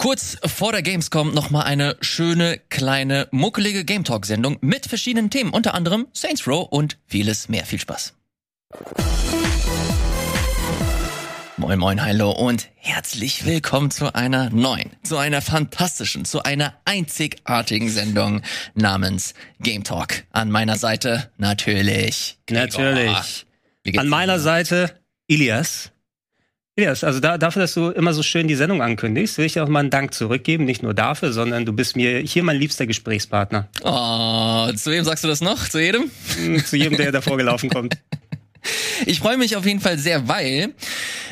Kurz vor der Gamescom nochmal eine schöne, kleine, muckelige Game Talk-Sendung mit verschiedenen Themen, unter anderem Saints Row und vieles mehr. Viel Spaß. Moin Moin, hallo und herzlich willkommen zu einer neuen, zu einer fantastischen, zu einer einzigartigen Sendung namens Game Talk. An meiner Seite natürlich. Natürlich. An meiner Seite Ilias. Elias, also da, dafür, dass du immer so schön die Sendung ankündigst, will ich dir auch mal einen Dank zurückgeben. Nicht nur dafür, sondern du bist mir hier mein liebster Gesprächspartner. Oh, zu wem sagst du das noch? Zu jedem? Hm, zu jedem, der davor gelaufen kommt. Ich freue mich auf jeden Fall sehr, weil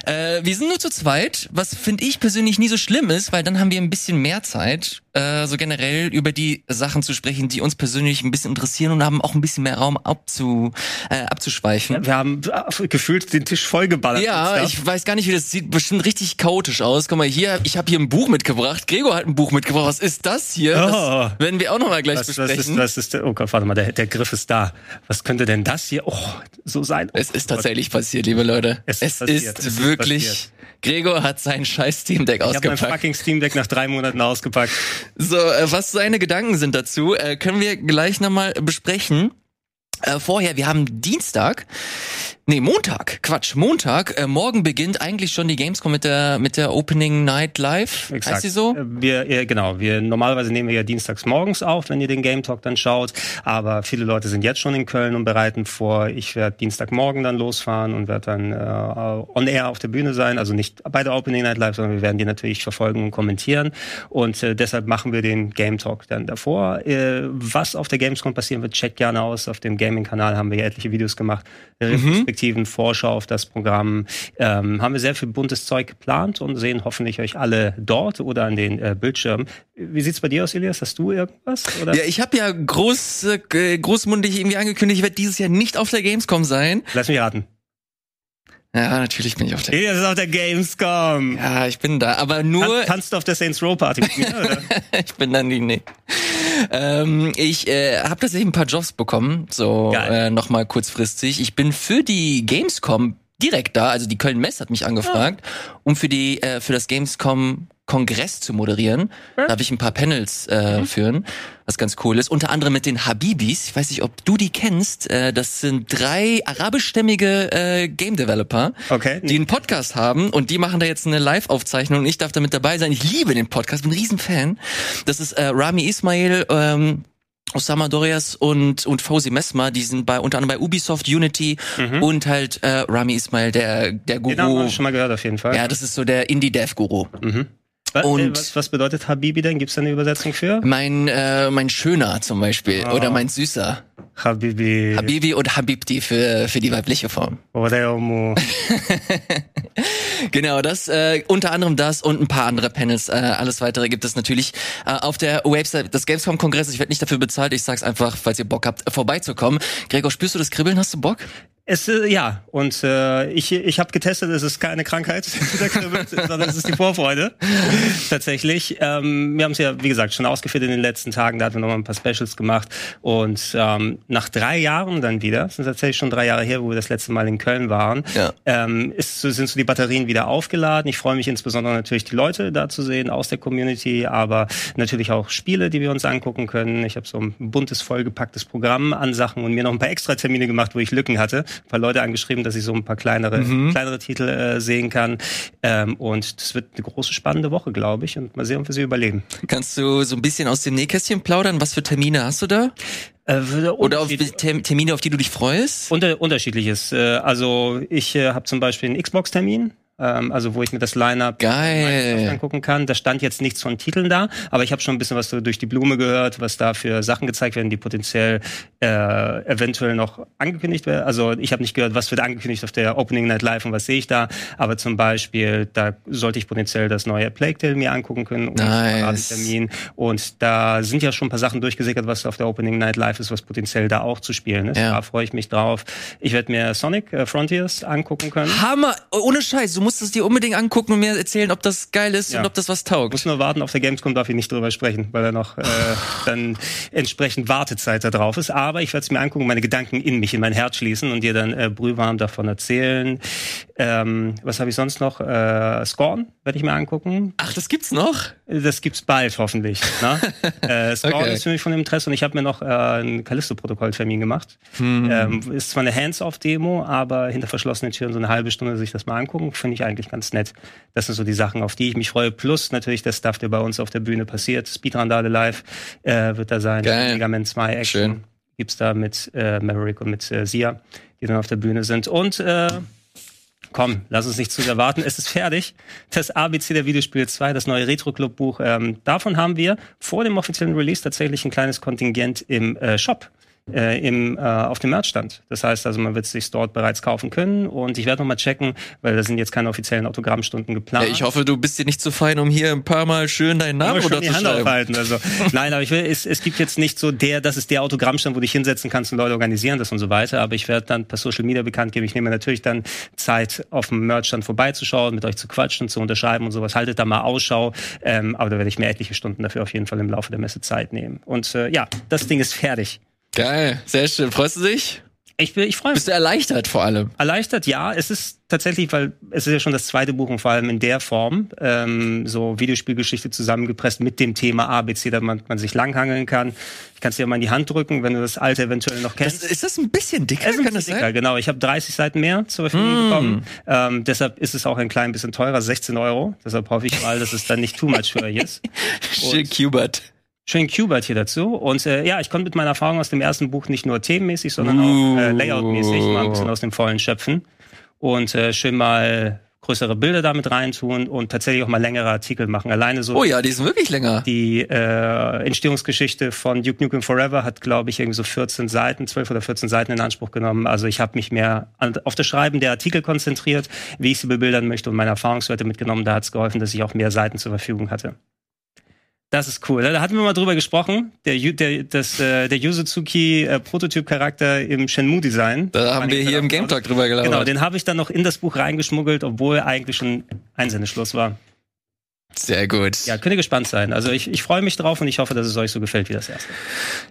äh, wir sind nur zu zweit, was finde ich persönlich nie so schlimm ist, weil dann haben wir ein bisschen mehr Zeit, äh, so generell über die Sachen zu sprechen, die uns persönlich ein bisschen interessieren und haben auch ein bisschen mehr Raum abzu, äh, abzuschweifen. Ja, wir haben äh, gefühlt den Tisch vollgeballert. Ja, ich weiß gar nicht, wie das sieht. Bestimmt richtig chaotisch aus. Guck mal hier, ich habe hier ein Buch mitgebracht. Gregor hat ein Buch mitgebracht. Was ist das hier? Oh. Das werden wir auch noch mal gleich was, besprechen. Was ist, was ist, oh Gott, warte mal, der, der Griff ist da. Was könnte denn das hier oh, so sein? Oh, es ist tatsächlich passiert, liebe Leute. Es, es ist, ist wirklich. Ist Gregor hat sein scheiß Steam Deck ausgepackt. Ich habe mein fucking Steam Deck nach drei Monaten ausgepackt. So, äh, was seine Gedanken sind dazu, äh, können wir gleich nochmal besprechen. Äh, vorher, wir haben Dienstag. Nee, Montag. Quatsch, Montag. Äh, morgen beginnt eigentlich schon die Gamescom mit der mit der Opening Night Live. Exakt. Heißt sie so? Äh, wir äh, genau, wir normalerweise nehmen wir ja dienstags morgens auf, wenn ihr den Game Talk dann schaut, aber viele Leute sind jetzt schon in Köln und bereiten vor. Ich werde Dienstagmorgen dann losfahren und werde dann äh, on air auf der Bühne sein, also nicht bei der Opening Night Live, sondern wir werden die natürlich verfolgen und kommentieren und äh, deshalb machen wir den Game Talk dann davor. Äh, was auf der Gamescom passieren wird, checkt gerne aus. Auf dem Gaming Kanal haben wir ja etliche Videos gemacht. Mhm retrospektiven Vorschau auf das Programm ähm, haben wir sehr viel buntes Zeug geplant und sehen hoffentlich euch alle dort oder an den äh, Bildschirmen. Wie sieht's bei dir aus, Elias? Hast du irgendwas? Oder? Ja, ich habe ja groß, äh, großmundig irgendwie angekündigt, ich werde dieses Jahr nicht auf der Gamescom sein. Lass mich raten. Ja, natürlich bin ich auf der. Elias ist auf der Gamescom. Ja, ich bin da, aber nur. Kann, kannst du auf der Saints Row Party mit mir, oder? ich bin da nie, nee. Ähm, ich äh, habe tatsächlich ein paar Jobs bekommen, so äh, nochmal kurzfristig. Ich bin für die Gamescom direkt da, also die Köln Mess hat mich angefragt, ja. um für die äh, für das Gamescom Kongress zu moderieren. Ja. Darf ich ein paar Panels äh, mhm. führen, was ganz cool ist. Unter anderem mit den Habibis. Ich weiß nicht, ob du die kennst. Äh, das sind drei arabischstämmige äh, Game Developer, okay. die einen Podcast haben und die machen da jetzt eine Live-Aufzeichnung. Ich darf da mit dabei sein. Ich liebe den Podcast, bin ein Riesenfan. Das ist äh, Rami Ismail. Ähm, Osama Dorias und und Fauzi Mesma, die sind bei unter anderem bei Ubisoft, Unity mhm. und halt äh, Rami Ismail, der der Guru. Den haben wir schon mal gehört auf jeden Fall. Ja, das ist so der Indie Dev Guru. Mhm. Was, und was, was bedeutet Habibi denn? Gibt es da eine Übersetzung für? Mein, äh, mein Schöner zum Beispiel. Oh. Oder mein Süßer. Habibi. Habibi und Habibti für, für die weibliche Form. genau, das, äh, unter anderem das und ein paar andere Panels. Äh, alles weitere gibt es natürlich äh, auf der Website des Gamescom-Kongresses. Ich werde nicht dafür bezahlt. Ich sag's einfach, falls ihr Bock habt, vorbeizukommen. Gregor, spürst du das Kribbeln? Hast du Bock? Es, äh, ja, und äh, ich, ich habe getestet, es ist keine Krankheit, sondern es ist die Vorfreude. Tatsächlich. Ähm, wir haben es ja, wie gesagt, schon ausgeführt in den letzten Tagen, da hatten wir noch mal ein paar Specials gemacht. Und ähm, nach drei Jahren dann wieder, es sind tatsächlich schon drei Jahre her, wo wir das letzte Mal in Köln waren, ja. ähm, ist, sind so die Batterien wieder aufgeladen. Ich freue mich insbesondere natürlich, die Leute da zu sehen aus der Community, aber natürlich auch Spiele, die wir uns angucken können. Ich habe so ein buntes, vollgepacktes Programm an Sachen und mir noch ein paar extra Termine gemacht, wo ich Lücken hatte ein paar Leute angeschrieben, dass ich so ein paar kleinere, mhm. kleinere Titel äh, sehen kann. Ähm, und das wird eine große, spannende Woche, glaube ich. Und mal sehen, ob wir sie überleben. Kannst du so ein bisschen aus dem Nähkästchen plaudern? Was für Termine hast du da? Äh, Oder auf Termine, auf die du dich freust? Unter, unterschiedliches. Äh, also ich äh, habe zum Beispiel einen Xbox-Termin ähm, also wo ich mir das Line-Up angucken kann. Da stand jetzt nichts von Titeln da, aber ich habe schon ein bisschen was so durch die Blume gehört, was da für Sachen gezeigt werden, die potenziell äh, eventuell noch angekündigt werden. Also ich habe nicht gehört, was wird angekündigt auf der Opening Night Live und was sehe ich da, aber zum Beispiel, da sollte ich potenziell das neue Plague Tale mir angucken können und nice. Termin. Und da sind ja schon ein paar Sachen durchgesickert, was auf der Opening Night Live ist, was potenziell da auch zu spielen ist. Ja. Da freue ich mich drauf. Ich werde mir Sonic äh, Frontiers angucken können. Hammer! Ohne Scheiß, du musst es dir unbedingt angucken und mir erzählen, ob das geil ist ja. und ob das was taugt. Muss nur warten, auf der Gamescom darf ich nicht drüber sprechen, weil da noch äh, dann entsprechend Wartezeit da drauf ist. Aber ich werde es mir angucken, meine Gedanken in mich, in mein Herz schließen und dir dann äh, brühwarm davon erzählen. Ähm, was habe ich sonst noch? Äh, Scorn werde ich mir angucken. Ach, das gibt's noch? Das gibt's bald, hoffentlich. Ne? äh, Spawn okay. ist für mich von Interesse und ich habe mir noch äh, einen Callisto-Protokoll-Termin gemacht. Mhm. Ähm, ist zwar eine Hands-off-Demo, aber hinter verschlossenen Türen so eine halbe Stunde sich das mal angucken, finde ich eigentlich ganz nett. Das sind so die Sachen, auf die ich mich freue. Plus natürlich der Stuff, der bei uns auf der Bühne passiert. Speedrandale Live äh, wird da sein. Geil. Mega Man 2 Action Schön. gibt's da mit äh, Maverick und mit äh, Sia, die dann auf der Bühne sind. Und äh, Komm, lass uns nicht zu sehr warten. Es ist fertig. Das ABC der Videospiele 2, das neue Retro-Club-Buch. Ähm, davon haben wir vor dem offiziellen Release tatsächlich ein kleines Kontingent im äh, Shop äh, im, äh, auf dem Merchstand. Das heißt also, man wird es sich dort bereits kaufen können. Und ich werde nochmal checken, weil da sind jetzt keine offiziellen Autogrammstunden geplant. Ja, ich hoffe, du bist dir nicht zu fein, um hier ein paar Mal schön deinen Namen oder die Hand aufhalten. Also, nein, aber ich will, es, es gibt jetzt nicht so der, das ist der Autogrammstand, wo du dich hinsetzen kannst und Leute organisieren das und so weiter. Aber ich werde dann per Social Media bekannt geben. Ich nehme natürlich dann Zeit, auf dem Merchstand vorbeizuschauen, mit euch zu quatschen und zu unterschreiben und sowas. Haltet da mal Ausschau. Ähm, aber da werde ich mir etliche Stunden dafür auf jeden Fall im Laufe der Messe Zeit nehmen. Und äh, ja, das Ding ist fertig. Geil, sehr schön. Freust du dich? Ich, ich freue mich. Bist du erleichtert vor allem? Erleichtert, ja. Es ist tatsächlich, weil es ist ja schon das zweite Buch und vor allem in der Form, ähm, so Videospielgeschichte zusammengepresst mit dem Thema ABC, da man, sich langhangeln kann. Ich kann es dir mal in die Hand drücken, wenn du das alte eventuell noch kennst. Das, ist das ein bisschen dicker? Es ist ein bisschen dicker, sein? genau. Ich habe 30 Seiten mehr zur Verfügung mm. bekommen. Ähm, deshalb ist es auch ein klein bisschen teurer, 16 Euro. Deshalb hoffe ich mal, dass es dann nicht too much für euch ist. Shit, Cubert. Shane Kubert hier dazu. Und äh, ja, ich konnte mit meiner Erfahrung aus dem ersten Buch nicht nur themenmäßig, sondern auch äh, layoutmäßig mal ein bisschen aus dem Vollen schöpfen. Und äh, schön mal größere Bilder damit reintun und tatsächlich auch mal längere Artikel machen. Alleine so. Oh ja, die sind wirklich länger. Die äh, Entstehungsgeschichte von Duke Nukem Forever hat, glaube ich, irgendwie so 14 Seiten, 12 oder 14 Seiten in Anspruch genommen. Also ich habe mich mehr an, auf das Schreiben der Artikel konzentriert, wie ich sie bebildern möchte und meine Erfahrungswerte mitgenommen. Da hat es geholfen, dass ich auch mehr Seiten zur Verfügung hatte. Das ist cool. Da hatten wir mal drüber gesprochen. Der, der, das, äh, der Yuzuki äh, Prototyp-Charakter im Shenmue-Design. Da haben wir hier im Game Talk drüber gelabert. Genau, den habe ich dann noch in das Buch reingeschmuggelt, obwohl eigentlich schon Einsendeschluss war. Sehr gut. Ja, könnt ihr gespannt sein. Also ich, ich freue mich drauf und ich hoffe, dass es euch so gefällt wie das erste.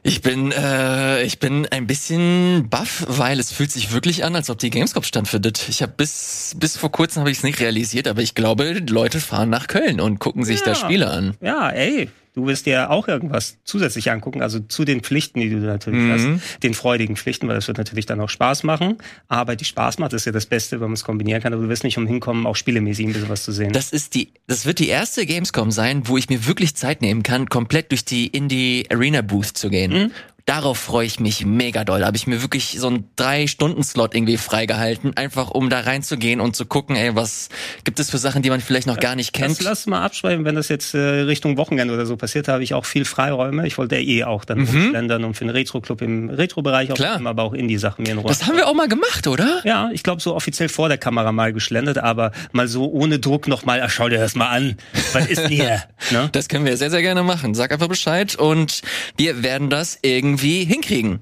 Ich bin, äh, ich bin ein bisschen baff, weil es fühlt sich wirklich an, als ob die Gamescom stattfindet. Ich habe bis bis vor kurzem habe ich es nicht realisiert, aber ich glaube, Leute fahren nach Köln und gucken sich ja. da Spiele an. Ja, ey, Du wirst dir auch irgendwas zusätzlich angucken, also zu den Pflichten, die du natürlich mhm. hast, den freudigen Pflichten, weil das wird natürlich dann auch Spaß machen. Aber die Spaß macht, ist ja das Beste, wenn man es kombinieren kann. Aber du wirst nicht umhinkommen, auch spielemäßig ein bisschen was zu sehen. Das ist die, das wird die erste Gamescom sein, wo ich mir wirklich Zeit nehmen kann, komplett durch die Indie Arena Booth zu gehen. Mhm darauf freue ich mich mega doll. Da habe ich mir wirklich so einen drei Stunden Slot irgendwie freigehalten, einfach um da reinzugehen und zu gucken, ey, was gibt es für Sachen, die man vielleicht noch gar nicht kennt. Das lass mal abschreiben, wenn das jetzt äh, Richtung Wochenende oder so passiert, habe ich auch viel Freiräume. Ich wollte eh auch dann mhm. schlendern und für den Retro-Club im Retro-Bereich auch Klar. aber auch Indie-Sachen mir in Ruhe. Das haben wir auch mal gemacht, oder? Ja, ich glaube so offiziell vor der Kamera mal geschlendert, aber mal so ohne Druck nochmal, ah, schau dir das mal an. Was ist denn hier? ne? Das können wir sehr, sehr gerne machen. Sag einfach Bescheid und wir werden das irgendwie hinkriegen.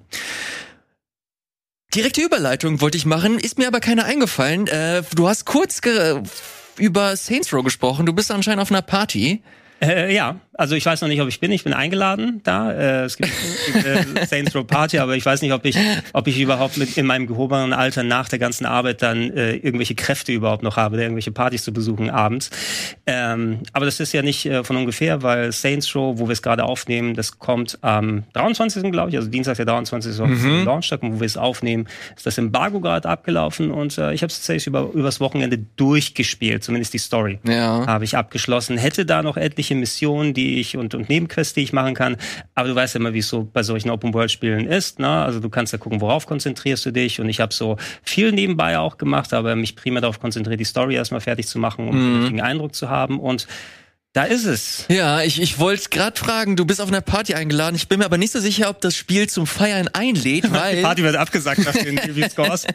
Direkte Überleitung wollte ich machen, ist mir aber keine eingefallen. Äh, du hast kurz über Saints Row gesprochen. Du bist anscheinend auf einer Party. Äh, ja, also ich weiß noch nicht, ob ich bin. Ich bin eingeladen da. Äh, es gibt eine Saints Row Party, aber ich weiß nicht, ob ich, ob ich überhaupt mit in meinem gehobenen Alter nach der ganzen Arbeit dann äh, irgendwelche Kräfte überhaupt noch habe, irgendwelche Partys zu besuchen abends. Ähm, aber das ist ja nicht äh, von ungefähr, weil Saints Row, wo wir es gerade aufnehmen, das kommt am 23. glaube ich, also Dienstag der 23. ist mhm. Launchtag, und wo wir es aufnehmen, ist das Embargo gerade abgelaufen und äh, ich habe es tatsächlich über übers Wochenende durchgespielt, zumindest die Story ja. habe ich abgeschlossen. Hätte da noch etliche Missionen, die die ich und, und Nebenquests, die ich machen kann. Aber du weißt ja immer, wie es so bei solchen Open-World-Spielen ist. Ne? Also du kannst ja gucken, worauf konzentrierst du dich. Und ich habe so viel nebenbei auch gemacht, aber mich primär darauf konzentriert, die Story erstmal fertig zu machen, um mhm. richtigen Eindruck zu haben. Und da ist es. Ja, ich, ich wollte gerade fragen, du bist auf einer Party eingeladen. Ich bin mir aber nicht so sicher, ob das Spiel zum Feiern einlädt, weil... Die Party wird abgesagt nach den Review-Scores.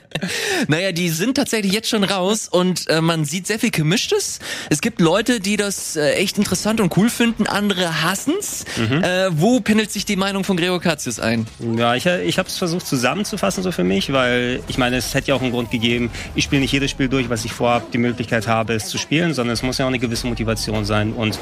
naja, die sind tatsächlich jetzt schon raus und äh, man sieht sehr viel Gemischtes. Es gibt Leute, die das äh, echt interessant und cool finden, andere hassen's. Mhm. Äh, wo pendelt sich die Meinung von Gregor Katzius ein? Ja, ich, ich habe es versucht zusammenzufassen so für mich, weil ich meine, es hätte ja auch einen Grund gegeben, ich spiele nicht jedes Spiel durch, was ich vorab die Möglichkeit habe, es zu spielen, sondern es muss ja auch eine gewisse Motivation sein und Und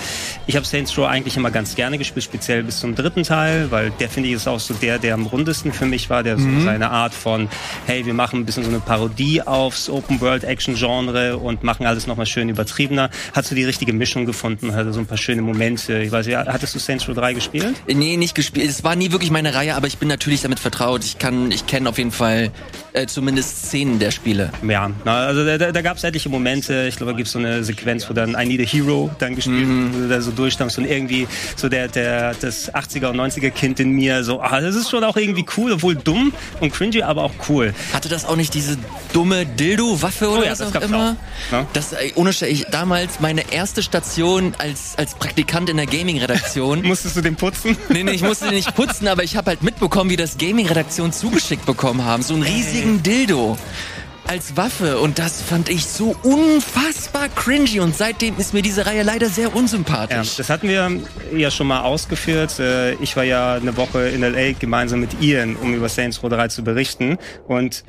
ich habe Saints Row eigentlich immer ganz gerne gespielt, speziell bis zum dritten Teil, weil der finde ich ist auch so der, der am rundesten für mich war, der mhm. so seine Art von, hey, wir machen ein bisschen so eine Parodie aufs Open World Action Genre und machen alles nochmal schön übertriebener. Hat so die richtige Mischung gefunden, hatte so ein paar schöne Momente. Ich weiß nicht, hattest du Saints Row 3 gespielt? Nee, nicht gespielt. Es war nie wirklich meine Reihe, aber ich bin natürlich damit vertraut. Ich kann, ich kenne auf jeden Fall äh, zumindest Szenen der Spiele. Ja, also da, da gab es etliche Momente. Ich glaube, da gibt es so eine Sequenz, wo dann I Need a Hero dann gespielt mhm. Du da so durchstammst und irgendwie so der, der, das 80er und 90er Kind in mir so, ah, das ist schon auch irgendwie cool, obwohl dumm und cringy, aber auch cool. Hatte das auch nicht diese dumme Dildo-Waffe oder oh ja, was auch immer? Auch. Ja? Das, ohne ich damals meine erste Station als, als Praktikant in der Gaming-Redaktion. Musstest du den putzen? Nee, nee, ich musste den nicht putzen, aber ich habe halt mitbekommen, wie das Gaming-Redaktion zugeschickt bekommen haben. So ein riesigen Dildo als Waffe und das fand ich so unfassbar cringy und seitdem ist mir diese Reihe leider sehr unsympathisch. Ja, das hatten wir ja schon mal ausgeführt. Äh, ich war ja eine Woche in LA gemeinsam mit Ian, um über Saints Row 3 zu berichten und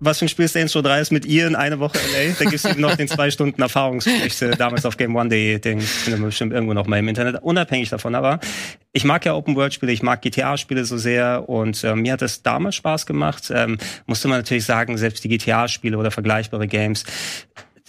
was für ein Spiel Saints Row 3 ist mit ihr in eine Woche LA. Da gibt's eben noch den zwei Stunden Erfahrungsbericht damals auf Game One Day. Den finden wir bestimmt irgendwo noch mal im Internet. Unabhängig davon aber. Ich mag ja Open World Spiele, ich mag GTA Spiele so sehr und äh, mir hat es damals Spaß gemacht. Ähm, musste man natürlich sagen, selbst die GTA Spiele oder vergleichbare Games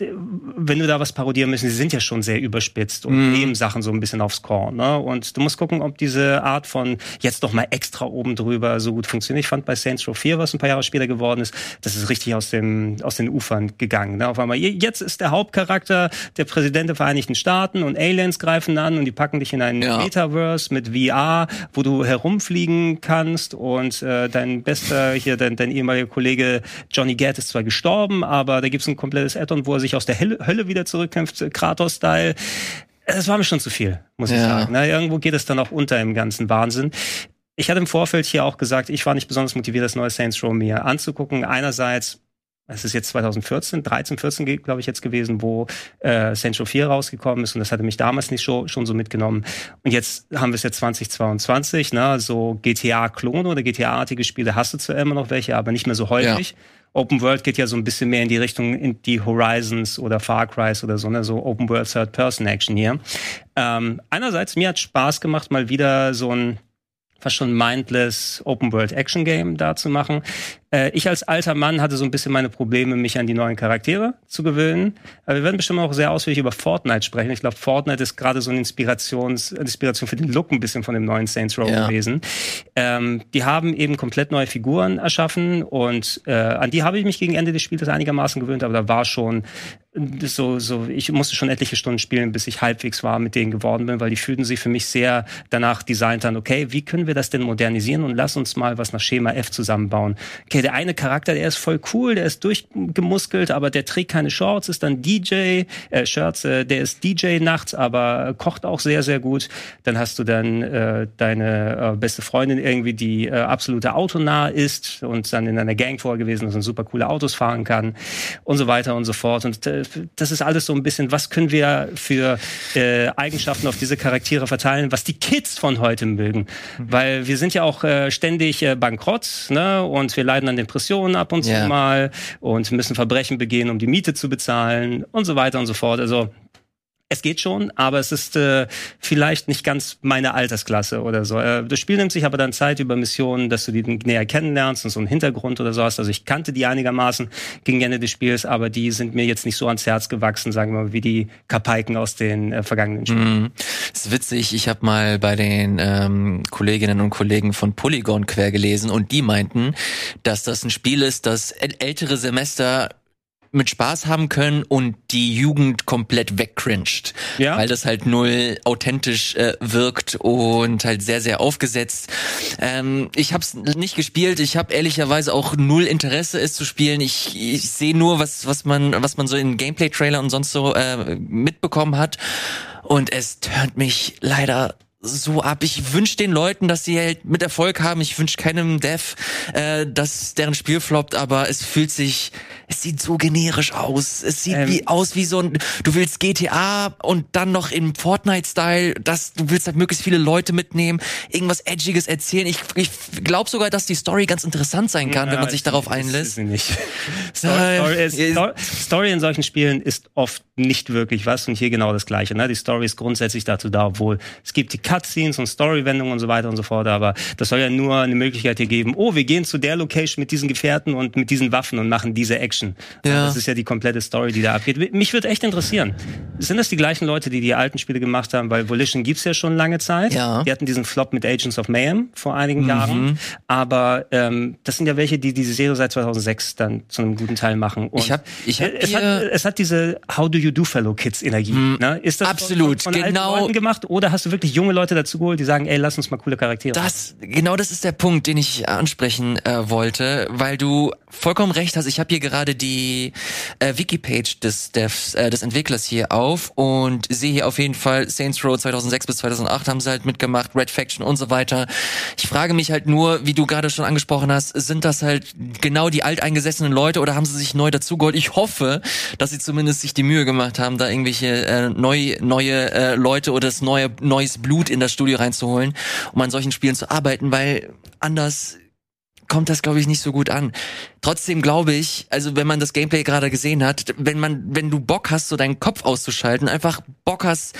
wenn du da was parodieren müssen, sie sind ja schon sehr überspitzt und mm. nehmen Sachen so ein bisschen aufs Korn. Ne? Und du musst gucken, ob diese Art von jetzt noch mal extra oben drüber so gut funktioniert. Ich fand bei Saints Row 4, was ein paar Jahre später geworden ist, das ist richtig aus, dem, aus den Ufern gegangen. Ne? Auf einmal, jetzt ist der Hauptcharakter der Präsident der Vereinigten Staaten und Aliens greifen an und die packen dich in ein ja. Metaverse mit VR, wo du herumfliegen kannst und äh, dein bester, hier dein, dein ehemaliger Kollege Johnny Gat ist zwar gestorben, aber da gibt's ein komplettes Add-on, wo er sich sich aus der Hölle wieder zurückkämpft, äh, Kratos-Style. Das war mir schon zu viel, muss ja. ich sagen. Na, irgendwo geht es dann auch unter im ganzen Wahnsinn. Ich hatte im Vorfeld hier auch gesagt, ich war nicht besonders motiviert, das neue Saints Row mir anzugucken. Einerseits es ist jetzt 2014, 13, 14 glaube ich jetzt gewesen, wo äh, Saints Row 4 rausgekommen ist und das hatte mich damals nicht schon, schon so mitgenommen. Und jetzt haben wir es jetzt 2022, ne, so GTA-Klone oder GTA-artige Spiele hast du zwar immer noch welche, aber nicht mehr so häufig. Ja. Open World geht ja so ein bisschen mehr in die Richtung in die Horizons oder Far Cry oder so, ne? so Open World Third Person Action hier. Ähm, einerseits mir hat Spaß gemacht, mal wieder so ein fast schon mindless Open World Action Game da zu machen. Äh, ich als alter Mann hatte so ein bisschen meine Probleme, mich an die neuen Charaktere zu gewöhnen. Aber wir werden bestimmt auch sehr ausführlich über Fortnite sprechen. Ich glaube, Fortnite ist gerade so eine Inspirations, Inspiration für den Look ein bisschen von dem neuen Saints Row ja. gewesen. Ähm, die haben eben komplett neue Figuren erschaffen und äh, an die habe ich mich gegen Ende des Spiels einigermaßen gewöhnt, aber da war schon so, so, ich musste schon etliche Stunden spielen, bis ich halbwegs war mit denen geworden bin, weil die fühlten sich für mich sehr danach designt an, okay, wie können wir das denn modernisieren und lass uns mal was nach Schema F zusammenbauen. Okay, der eine Charakter, der ist voll cool, der ist durchgemuskelt, aber der trägt keine Shorts, ist dann DJ, äh, Shirts, äh, der ist DJ nachts, aber kocht auch sehr, sehr gut. Dann hast du dann äh, deine äh, beste Freundin irgendwie, die äh, absolute autonah ist und dann in einer Gang vorgewesen ist und super coole Autos fahren kann und so weiter und so fort. Und äh, das ist alles so ein bisschen, was können wir für äh, Eigenschaften auf diese Charaktere verteilen, was die Kids von heute mögen. Mhm. Weil wir sind ja auch äh, ständig äh, bankrott, ne? Und wir leiden an Depressionen ab und zu yeah. mal und müssen Verbrechen begehen, um die Miete zu bezahlen und so weiter und so fort. Also es geht schon, aber es ist äh, vielleicht nicht ganz meine Altersklasse oder so. Äh, das Spiel nimmt sich aber dann Zeit über Missionen, dass du die näher kennenlernst und so einen Hintergrund oder so hast. Also ich kannte die einigermaßen gegen Ende des Spiels, aber die sind mir jetzt nicht so ans Herz gewachsen, sagen wir mal, wie die Kapaiken aus den äh, vergangenen Spielen. Mm, das ist witzig. Ich habe mal bei den ähm, Kolleginnen und Kollegen von Polygon quer gelesen und die meinten, dass das ein Spiel ist, das ältere Semester mit Spaß haben können und die Jugend komplett wegcringed. Ja. Weil das halt null authentisch äh, wirkt und halt sehr, sehr aufgesetzt. Ähm, ich habe es nicht gespielt. Ich habe ehrlicherweise auch null Interesse, es zu spielen. Ich, ich sehe nur, was, was, man, was man so in Gameplay-Trailer und sonst so äh, mitbekommen hat. Und es turnt mich leider so ab. Ich wünsche den Leuten, dass sie halt mit Erfolg haben. Ich wünsche keinem Dev, äh, dass deren Spiel floppt, aber es fühlt sich, es sieht so generisch aus. Es sieht ähm, wie aus wie so ein, du willst GTA und dann noch im Fortnite-Style, dass du willst halt möglichst viele Leute mitnehmen, irgendwas Edgiges erzählen. Ich, ich glaube sogar, dass die Story ganz interessant sein kann, ja, wenn man sich darauf einlässt. Nicht. Story, Story, ist, Story in solchen Spielen ist oft nicht wirklich was und hier genau das Gleiche. Ne? Die Story ist grundsätzlich dazu da, obwohl es gibt die Cutscenes und Storywendungen und so weiter und so fort, aber das soll ja nur eine Möglichkeit hier geben, oh, wir gehen zu der Location mit diesen Gefährten und mit diesen Waffen und machen diese Action. Ja. Das ist ja die komplette Story, die da abgeht. Mich würde echt interessieren, sind das die gleichen Leute, die die alten Spiele gemacht haben? Weil Volition gibt's ja schon lange Zeit. Ja. Die hatten diesen Flop mit Agents of Mayhem vor einigen mhm. Jahren, aber ähm, das sind ja welche, die diese Serie seit 2006 dann zu einem guten Teil machen. Und ich hab, ich hab es, hat, es hat diese How do you do Fellow Kids Energie. Mhm. Ne? Ist das Absolut, von, von genau. gemacht oder hast du wirklich junge Leute dazu geholt, die sagen, ey, lass uns mal coole Charaktere. Das genau das ist der Punkt, den ich ansprechen äh, wollte, weil du vollkommen recht hast. Ich habe hier gerade die äh, Wikipage des Devs, äh, des Entwicklers hier auf und sehe hier auf jeden Fall Saints Row 2006 bis 2008 haben sie halt mitgemacht, Red Faction und so weiter. Ich frage mich halt nur, wie du gerade schon angesprochen hast, sind das halt genau die alteingesessenen Leute oder haben sie sich neu dazugeholt? Ich hoffe, dass sie zumindest sich die Mühe gemacht haben, da irgendwelche äh, neu, neue äh, Leute oder das neue neues Blut in das Studio reinzuholen, um an solchen Spielen zu arbeiten, weil anders kommt das, glaube ich, nicht so gut an. Trotzdem glaube ich, also wenn man das Gameplay gerade gesehen hat, wenn man, wenn du Bock hast, so deinen Kopf auszuschalten, einfach Bock hast,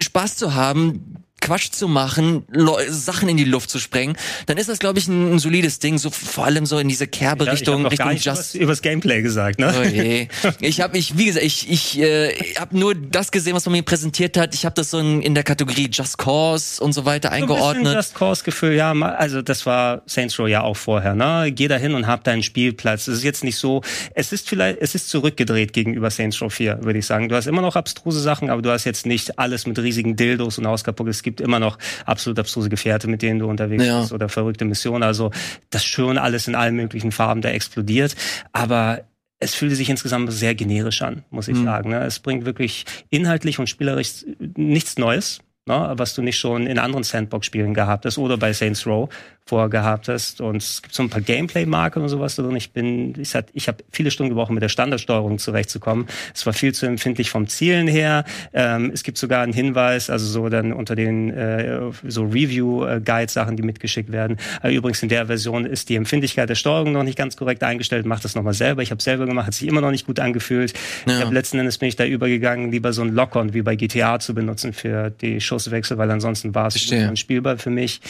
Spaß zu haben, Quatsch zu machen, Sachen in die Luft zu sprengen, dann ist das, glaube ich, ein, ein, solides Ding, so vor allem so in diese kerbe ja, Richtung, ich Richtung Just. Über das Gameplay gesagt, ne? Oh je. Ich habe, ich, wie gesagt, ich, ich, äh, habe nur das gesehen, was man mir präsentiert hat. Ich habe das so in, in, der Kategorie Just Cause und so weiter eingeordnet. Ein Just Cause Gefühl, ja, also das war Saints Row ja auch vorher, ne? Geh da hin und hab deinen Spielplatz. Es ist jetzt nicht so, es ist vielleicht, es ist zurückgedreht gegenüber Saints Row 4, würde ich sagen. Du hast immer noch abstruse Sachen, aber du hast jetzt nicht alles mit riesigen Dildos und Auskapuck. Es gibt immer noch absolut abstruse Gefährte, mit denen du unterwegs ja. bist oder verrückte Missionen. Also das schön alles in allen möglichen Farben da explodiert. Aber es fühlte sich insgesamt sehr generisch an, muss ich mhm. sagen. Ne? Es bringt wirklich inhaltlich und spielerisch nichts Neues, ne? was du nicht schon in anderen Sandbox-Spielen gehabt hast oder bei Saints Row vorgehabt hast. Und es gibt so ein paar Gameplay-Marken und sowas drin. Ich bin, ich, hat, ich habe viele Stunden gebraucht, mit der Standardsteuerung zurechtzukommen. Es war viel zu empfindlich vom Zielen her. Ähm, es gibt sogar einen Hinweis, also so dann unter den äh, so Review-Guide-Sachen, die mitgeschickt werden. Äh, übrigens in der Version ist die Empfindlichkeit der Steuerung noch nicht ganz korrekt eingestellt. Mach das nochmal selber. Ich habe selber gemacht, hat sich immer noch nicht gut angefühlt. Ja. Ich hab, letzten Endes bin ich da übergegangen, lieber so ein Lock-on wie bei GTA zu benutzen für die Schusswechsel, weil ansonsten war es spielbar für mich.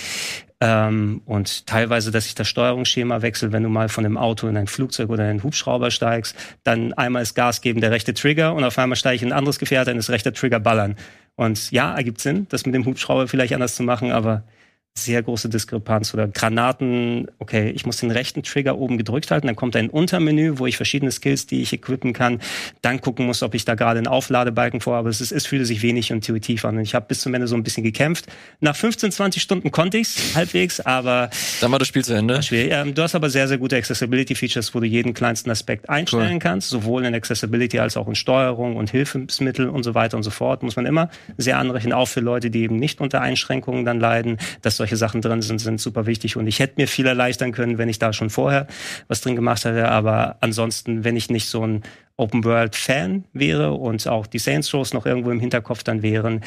Ähm, und teilweise, dass sich das Steuerungsschema wechselt, wenn du mal von dem Auto in ein Flugzeug oder in einen Hubschrauber steigst, dann einmal ist Gas geben der rechte Trigger und auf einmal steige ich in ein anderes Gefährt, dann ist rechter Trigger ballern. Und ja, ergibt Sinn, das mit dem Hubschrauber vielleicht anders zu machen, aber sehr große Diskrepanz. Oder Granaten, okay, ich muss den rechten Trigger oben gedrückt halten, dann kommt ein Untermenü, wo ich verschiedene Skills, die ich equippen kann, dann gucken muss, ob ich da gerade einen Aufladebalken vor habe. Es, ist, es fühlte sich wenig intuitiv an. Und ich habe bis zum Ende so ein bisschen gekämpft. Nach 15, 20 Stunden konnte ich's halbwegs, aber... Dann war das Spiel zu Ende. Schwierig. Ähm, du hast aber sehr, sehr gute Accessibility-Features, wo du jeden kleinsten Aspekt einstellen cool. kannst, sowohl in Accessibility als auch in Steuerung und Hilfsmittel und so weiter und so fort. Muss man immer sehr anrechnen, auch für Leute, die eben nicht unter Einschränkungen dann leiden, dass solche Sachen drin sind, sind super wichtig. Und ich hätte mir viel erleichtern können, wenn ich da schon vorher was drin gemacht hätte. Aber ansonsten, wenn ich nicht so ein Open World Fan wäre und auch die Saints Rows noch irgendwo im Hinterkopf dann wären,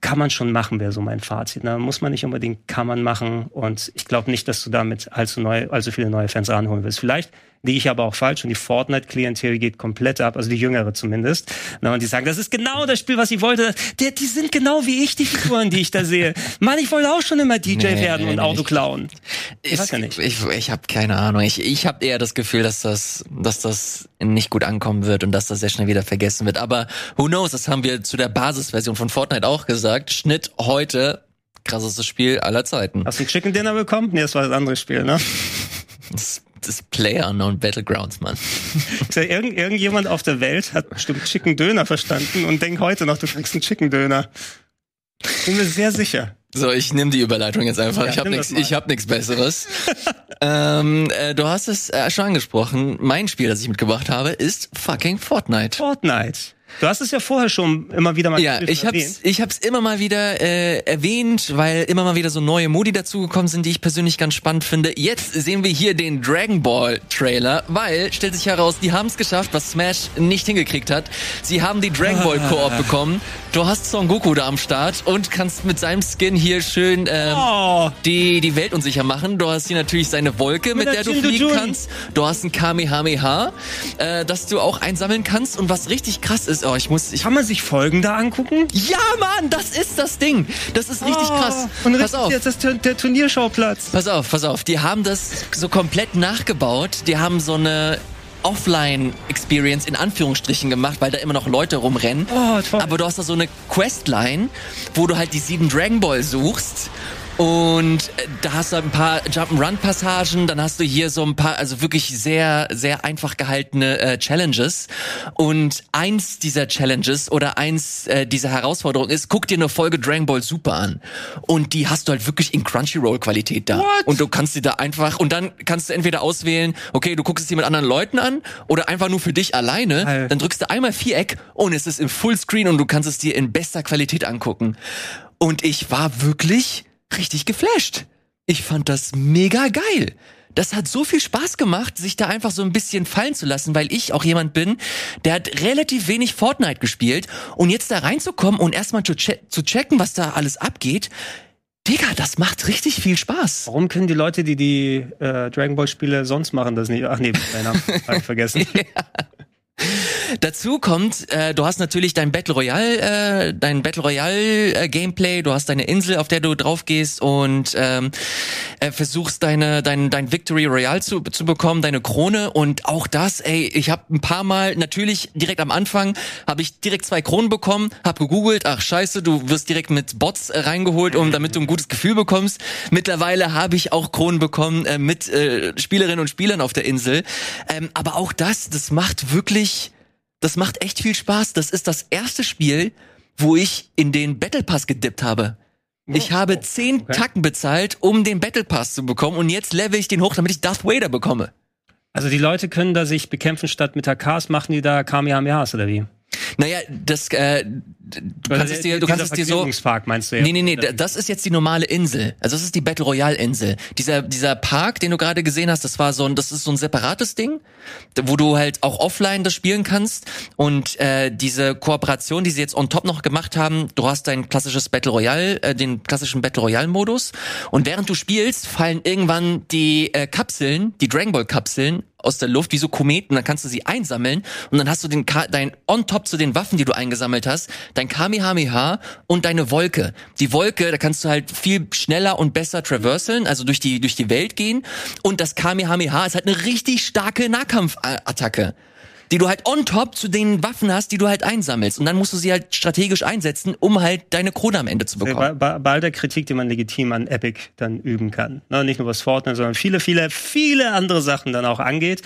kann man schon machen, wäre so mein Fazit. Ne? Muss man nicht unbedingt, kann man machen. Und ich glaube nicht, dass du damit allzu, neu, allzu viele neue Fans ranholen willst. Vielleicht liege ich aber auch falsch und die Fortnite-Klientel geht komplett ab, also die Jüngere zumindest. Na, und die sagen, das ist genau das Spiel, was ich wollte. Die, die sind genau wie ich, die Figuren, die ich da sehe. Mann, ich wollte auch schon immer DJ nee, werden nee, und Auto klauen. Ich, ich weiß ja nicht. Ich, ich habe keine Ahnung. Ich, ich habe eher das Gefühl, dass das, dass das nicht gut ankommen wird und dass das sehr schnell wieder vergessen wird. Aber who knows, das haben wir zu der Basisversion von Fortnite auch gesagt. Schnitt heute krassestes Spiel aller Zeiten. Hast du ein Chicken Dinner bekommen? Nee, das war das andere Spiel, ne? Das Player Unknown Battlegrounds, Mann. Irgend, irgendjemand auf der Welt hat bestimmt Chicken Döner verstanden und denkt heute noch, du kriegst einen Chicken Döner. Bin mir sehr sicher. So, ich nehme die Überleitung jetzt einfach. Ja, ich habe nichts, nichts Besseres. ähm, äh, du hast es äh, schon angesprochen. Mein Spiel, das ich mitgebracht habe, ist fucking Fortnite. Fortnite. Du hast es ja vorher schon immer wieder mal Ja, ich hab's, ich hab's immer mal wieder äh, erwähnt, weil immer mal wieder so neue Modi dazugekommen sind, die ich persönlich ganz spannend finde. Jetzt sehen wir hier den Dragon Ball Trailer, weil stellt sich heraus, die haben es geschafft, was Smash nicht hingekriegt hat. Sie haben die Dragon Ball Koop bekommen. Du hast Son Goku da am Start und kannst mit seinem Skin hier schön ähm, oh. die die Welt unsicher machen. Du hast hier natürlich seine Wolke, mit, mit der du fliegen kannst. Du hast ein Kamehameha, äh, das du auch einsammeln kannst. Und was richtig krass ist, oh, ich muss. Ich Kann man sich Folgen da angucken? Ja, Mann, das ist das Ding. Das ist richtig oh, krass. Und pass auf. jetzt ist der Turnierschauplatz. Pass auf, pass auf. Die haben das so komplett nachgebaut. Die haben so eine Offline-Experience in Anführungsstrichen gemacht, weil da immer noch Leute rumrennen. Oh, toll. Aber du hast da so eine Questline, wo du halt die sieben Dragon Ball suchst und äh, da hast du ein paar Jump'n'Run-Passagen, dann hast du hier so ein paar, also wirklich sehr, sehr einfach gehaltene äh, Challenges. Und eins dieser Challenges oder eins äh, dieser Herausforderungen ist, guck dir eine Folge Dragon Ball Super an. Und die hast du halt wirklich in Crunchyroll-Qualität da. What? Und du kannst dir da einfach, und dann kannst du entweder auswählen, okay, du guckst es dir mit anderen Leuten an oder einfach nur für dich alleine. Alter. Dann drückst du einmal Viereck und es ist im Fullscreen und du kannst es dir in bester Qualität angucken. Und ich war wirklich richtig geflasht. Ich fand das mega geil. Das hat so viel Spaß gemacht, sich da einfach so ein bisschen fallen zu lassen, weil ich auch jemand bin, der hat relativ wenig Fortnite gespielt und jetzt da reinzukommen und erstmal zu, che zu checken, was da alles abgeht. Digga, das macht richtig viel Spaß. Warum können die Leute, die die äh, Dragon Ball Spiele sonst machen, das nicht? Ach nee, Namen hab ich vergessen. ja. Dazu kommt, äh, du hast natürlich dein Battle Royale, äh, dein Battle Royale äh, Gameplay. Du hast deine Insel, auf der du drauf gehst und ähm, äh, versuchst deine dein dein Victory Royale zu zu bekommen, deine Krone und auch das. Ey, ich habe ein paar Mal natürlich direkt am Anfang habe ich direkt zwei Kronen bekommen, habe gegoogelt. Ach Scheiße, du wirst direkt mit Bots äh, reingeholt, um damit du ein gutes Gefühl bekommst. Mittlerweile habe ich auch Kronen bekommen äh, mit äh, Spielerinnen und Spielern auf der Insel. Ähm, aber auch das, das macht wirklich das macht echt viel Spaß. Das ist das erste Spiel, wo ich in den Battle Pass gedippt habe. Ich habe zehn okay. Tacken bezahlt, um den Battle Pass zu bekommen und jetzt level ich den hoch, damit ich Darth Vader bekomme. Also die Leute können da sich bekämpfen statt mit AKs, machen die da Kamehamehas oder wie? Naja, das, äh, du kannst es dir, du kannst es dir so. meinst du ja? Nee, nee, nee, das ist jetzt die normale Insel. Also das ist die Battle Royale Insel. Dieser, dieser Park, den du gerade gesehen hast, das war so ein, das ist so ein separates Ding, wo du halt auch offline das spielen kannst. Und äh, diese Kooperation, die sie jetzt on top noch gemacht haben, du hast dein klassisches Battle Royale, äh, den klassischen Battle Royale Modus. Und während du spielst, fallen irgendwann die äh, Kapseln, die Dragon Ball Kapseln aus der Luft, wie so Kometen, dann kannst du sie einsammeln und dann hast du den dein on top zu den Waffen, die du eingesammelt hast, dein Kamehameha und deine Wolke. Die Wolke, da kannst du halt viel schneller und besser traverseln, also durch die durch die Welt gehen und das Kamehameha ist halt eine richtig starke Nahkampfattacke die du halt on top zu den Waffen hast, die du halt einsammelst. Und dann musst du sie halt strategisch einsetzen, um halt deine Krone am Ende zu bekommen. Bei, bei, all der Kritik, die man legitim an Epic dann üben kann. Ne? Nicht nur was Fortnite, sondern viele, viele, viele andere Sachen dann auch angeht.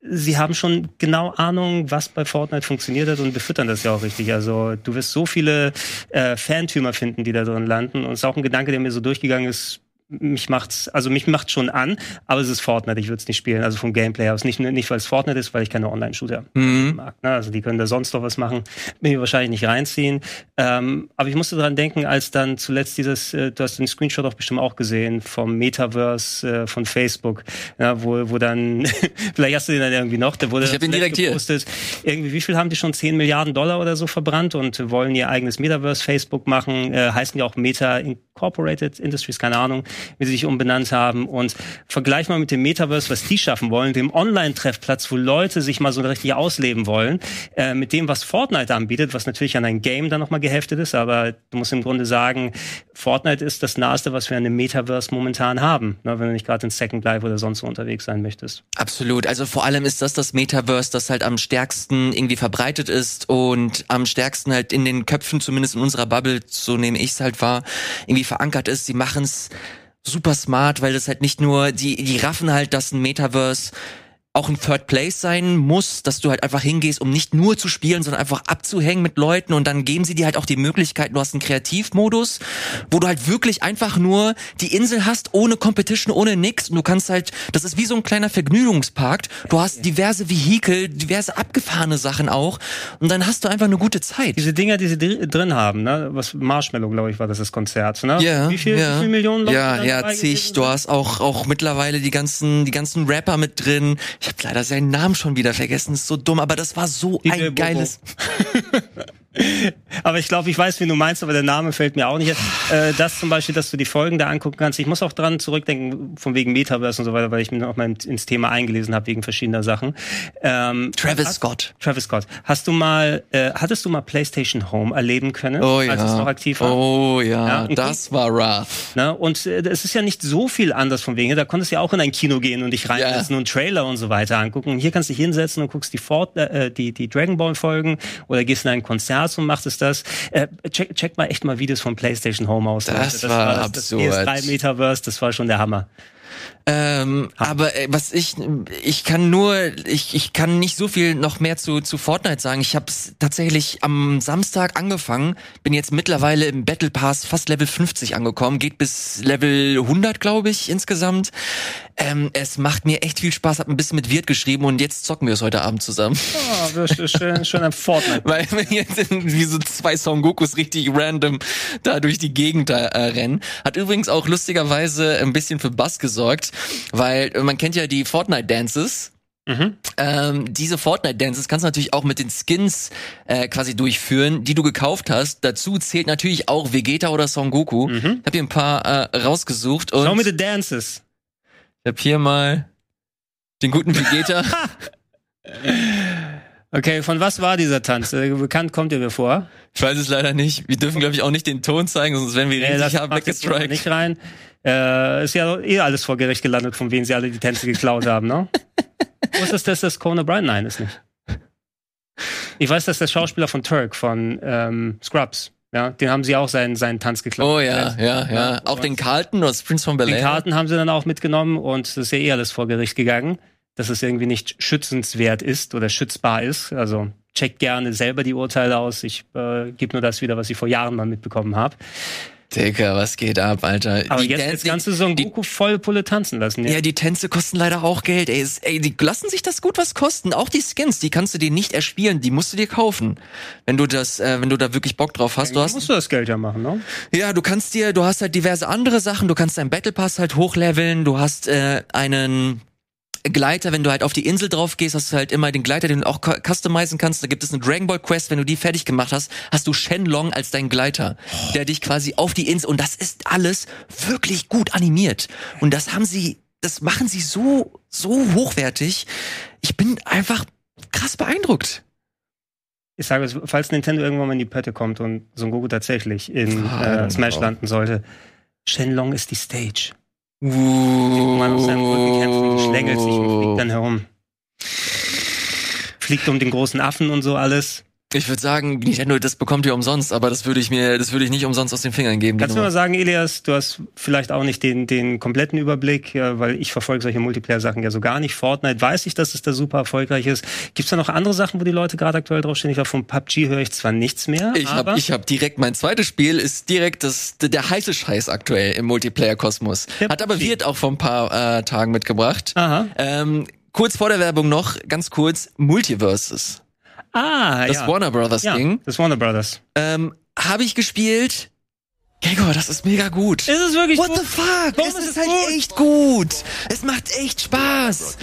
Sie haben schon genau Ahnung, was bei Fortnite funktioniert hat und befüttern das ja auch richtig. Also du wirst so viele äh, Fantümer finden, die da drin landen. Und es ist auch ein Gedanke, der mir so durchgegangen ist, mich macht's, also mich macht's schon an, aber es ist Fortnite, ich würde es nicht spielen, also vom Gameplay aus. Nicht, nicht weil es Fortnite ist, weil ich keine Online-Shooter mhm. mag. Ne? Also die können da sonst noch was machen, bin ich wahrscheinlich nicht reinziehen. Ähm, aber ich musste dran denken, als dann zuletzt dieses, äh, du hast den Screenshot auch bestimmt auch gesehen, vom Metaverse äh, von Facebook, ja, wo, wo dann, vielleicht hast du den dann irgendwie noch, der wurde ich hab ihn direkt gepostet. Hier. Irgendwie, wie viel haben die schon? 10 Milliarden Dollar oder so verbrannt und wollen ihr eigenes Metaverse Facebook machen, äh, heißen ja auch Meta Incorporated Industries, keine Ahnung wie sie sich umbenannt haben. Und vergleich mal mit dem Metaverse, was die schaffen wollen, dem Online-Treffplatz, wo Leute sich mal so richtig ausleben wollen, äh, mit dem, was Fortnite anbietet, was natürlich an ein Game dann nochmal geheftet ist, aber du musst im Grunde sagen, Fortnite ist das Naheste, was wir an dem Metaverse momentan haben, ne, wenn du nicht gerade in Second Life oder sonst wo unterwegs sein möchtest. Absolut. Also vor allem ist das das Metaverse, das halt am stärksten irgendwie verbreitet ist und am stärksten halt in den Köpfen, zumindest in unserer Bubble, so nehme ich es halt wahr, irgendwie verankert ist. Sie machen es super smart, weil das halt nicht nur, die, die raffen halt, dass ein Metaverse auch ein Third Place sein muss, dass du halt einfach hingehst, um nicht nur zu spielen, sondern einfach abzuhängen mit Leuten und dann geben sie dir halt auch die Möglichkeit, du hast einen Kreativmodus, wo du halt wirklich einfach nur die Insel hast, ohne Competition, ohne nix und du kannst halt, das ist wie so ein kleiner Vergnügungspark, du hast diverse Vehikel, diverse abgefahrene Sachen auch und dann hast du einfach eine gute Zeit. Diese Dinger, die sie drin haben, ne, was Marshmallow, glaube ich, war das das Konzert, ne? Ja, wie viel, ja. wie viel Millionen Leute Ja, ja, zig. Du hast auch, auch mittlerweile die ganzen, die ganzen Rapper mit drin. Ich habe leider seinen Namen schon wieder vergessen, ist so dumm, aber das war so Die ein Bobo. geiles. aber ich glaube, ich weiß, wie du meinst, aber der Name fällt mir auch nicht. Äh, das zum Beispiel, dass du die Folgen da angucken kannst. Ich muss auch dran zurückdenken, von wegen Metaverse und so weiter, weil ich mir noch mal ins Thema eingelesen habe, wegen verschiedener Sachen. Ähm, Travis hast, Scott. Travis Scott. Hast du mal, äh, hattest du mal PlayStation Home erleben können, Oh ja. als es noch aktiv war? Oh ja, Ja, das war rough. Ne? Und äh, es ist ja nicht so viel anders von wegen. Da konntest du ja auch in ein Kino gehen und dich reinsetzen und Trailer und so weiter angucken. Und hier kannst du dich hinsetzen und guckst die, Fort äh, die, die Dragon Ball Folgen oder gehst in ein Konzert und machst es das. Äh, check, check mal echt mal Videos von PlayStation Home aus. Das Leute. war das, absurd. Das PS3 Metaverse, das war schon der Hammer. Ähm, aber äh, was ich ich kann nur ich ich kann nicht so viel noch mehr zu zu Fortnite sagen. Ich habe es tatsächlich am Samstag angefangen, bin jetzt mittlerweile im Battle Pass fast Level 50 angekommen, geht bis Level 100 glaube ich insgesamt. Ähm, es macht mir echt viel Spaß, hab ein bisschen mit Wirt geschrieben und jetzt zocken wir es heute Abend zusammen. Oh, schön, schön ein Fortnite. Weil wir jetzt wie so zwei Son Gokus richtig random da durch die Gegend da, äh, rennen. Hat übrigens auch lustigerweise ein bisschen für Bass gesorgt, weil man kennt ja die Fortnite Dances. Mhm. Ähm, diese Fortnite Dances kannst du natürlich auch mit den Skins äh, quasi durchführen, die du gekauft hast. Dazu zählt natürlich auch Vegeta oder Son Goku. Ich habe hier ein paar äh, rausgesucht und Show me the dances. ich habe hier mal den guten Vegeta. Okay, von was war dieser Tanz? Äh, Bekannt kommt ihr mir vor? ich weiß es leider nicht. Wir dürfen glaube ich auch nicht den Ton zeigen, sonst werden wir Nee, richtig hart weggestrikt. nicht rein. Äh, ist ja eh alles vor Gericht gelandet, von wem sie alle die Tänze geklaut haben, ne? Wo ist das, dass das Conan O'Brien? Nein, ist nicht. Ich weiß, dass der Schauspieler von Turk, von ähm, Scrubs, ja, den haben sie auch seinen, seinen Tanz geklaut. Oh ja, ja, ja. Auch den Carlton oder das Prince von Bel Den. Karten haben sie dann auch mitgenommen und es ist ja eh alles vor Gericht gegangen, dass es irgendwie nicht schützenswert ist oder schützbar ist. Also checkt gerne selber die Urteile aus. Ich äh, gebe nur das wieder, was ich vor Jahren mal mitbekommen habe. Digga, was geht ab, Alter? Aber Die jetzt Dan- das ganze Son die- Goku voll Pulle tanzen lassen. Ja, die Tänze kosten leider auch Geld. Ey, ey, die lassen sich das gut was kosten. Auch die Skins, die kannst du dir nicht erspielen, die musst du dir kaufen. Wenn du das, äh, wenn du da wirklich Bock drauf hast. Du Dann hast, musst du das Geld ja machen, ne? ja, du kannst dir, du hast halt diverse andere Sachen. Du kannst deinen Battle Pass halt hochleveln. Du hast äh, einen Gleiter, wenn du halt auf die Insel drauf gehst, hast du halt immer den Gleiter, den du auch cu- customizen kannst. Da gibt es eine Dragon Ball Quest, wenn du die fertig gemacht hast, hast du Shenlong als deinen Gleiter, der dich quasi auf die Insel und das ist alles wirklich gut animiert und das haben sie, das machen sie so so hochwertig. Ich bin einfach krass beeindruckt. Ich sage es, falls Nintendo irgendwann mal in die Pötte kommt und Son Goku tatsächlich in Ah, äh, Smash landen sollte, Shenlong ist die Stage. Uh, Man auf seinem Rücken kämpft und schlängelt sich und fliegt dann herum. Fliegt um den großen Affen und so alles. Ich würde sagen, Nintendo, das bekommt ihr umsonst, aber das würde ich mir, das würde ich nicht umsonst aus den Fingern geben. Kannst du mal sagen, Elias, du hast vielleicht auch nicht den, den kompletten Überblick, äh, weil ich verfolge solche Multiplayer-Sachen ja so gar nicht. Fortnite weiß ich, dass es da super erfolgreich ist. Gibt's da noch andere Sachen, wo die Leute gerade aktuell draufstehen? Ich glaube, von PUBG höre ich zwar nichts mehr, Ich habe ich hab direkt, mein zweites Spiel ist direkt das, der, heiße Scheiß aktuell im Multiplayer-Kosmos. Hat aber. Wirt auch vor ein paar äh, Tagen mitgebracht. Aha. Ähm, kurz vor der Werbung noch, ganz kurz, Multiverses. Ah, Das ja. Warner Brothers ja, Ding. das Warner Brothers. Ähm, habe ich gespielt. Gregor, das ist mega gut. Ist es wirklich What gut? the fuck? Warum es ist ist, halt gut? echt gut. Es macht echt Spaß.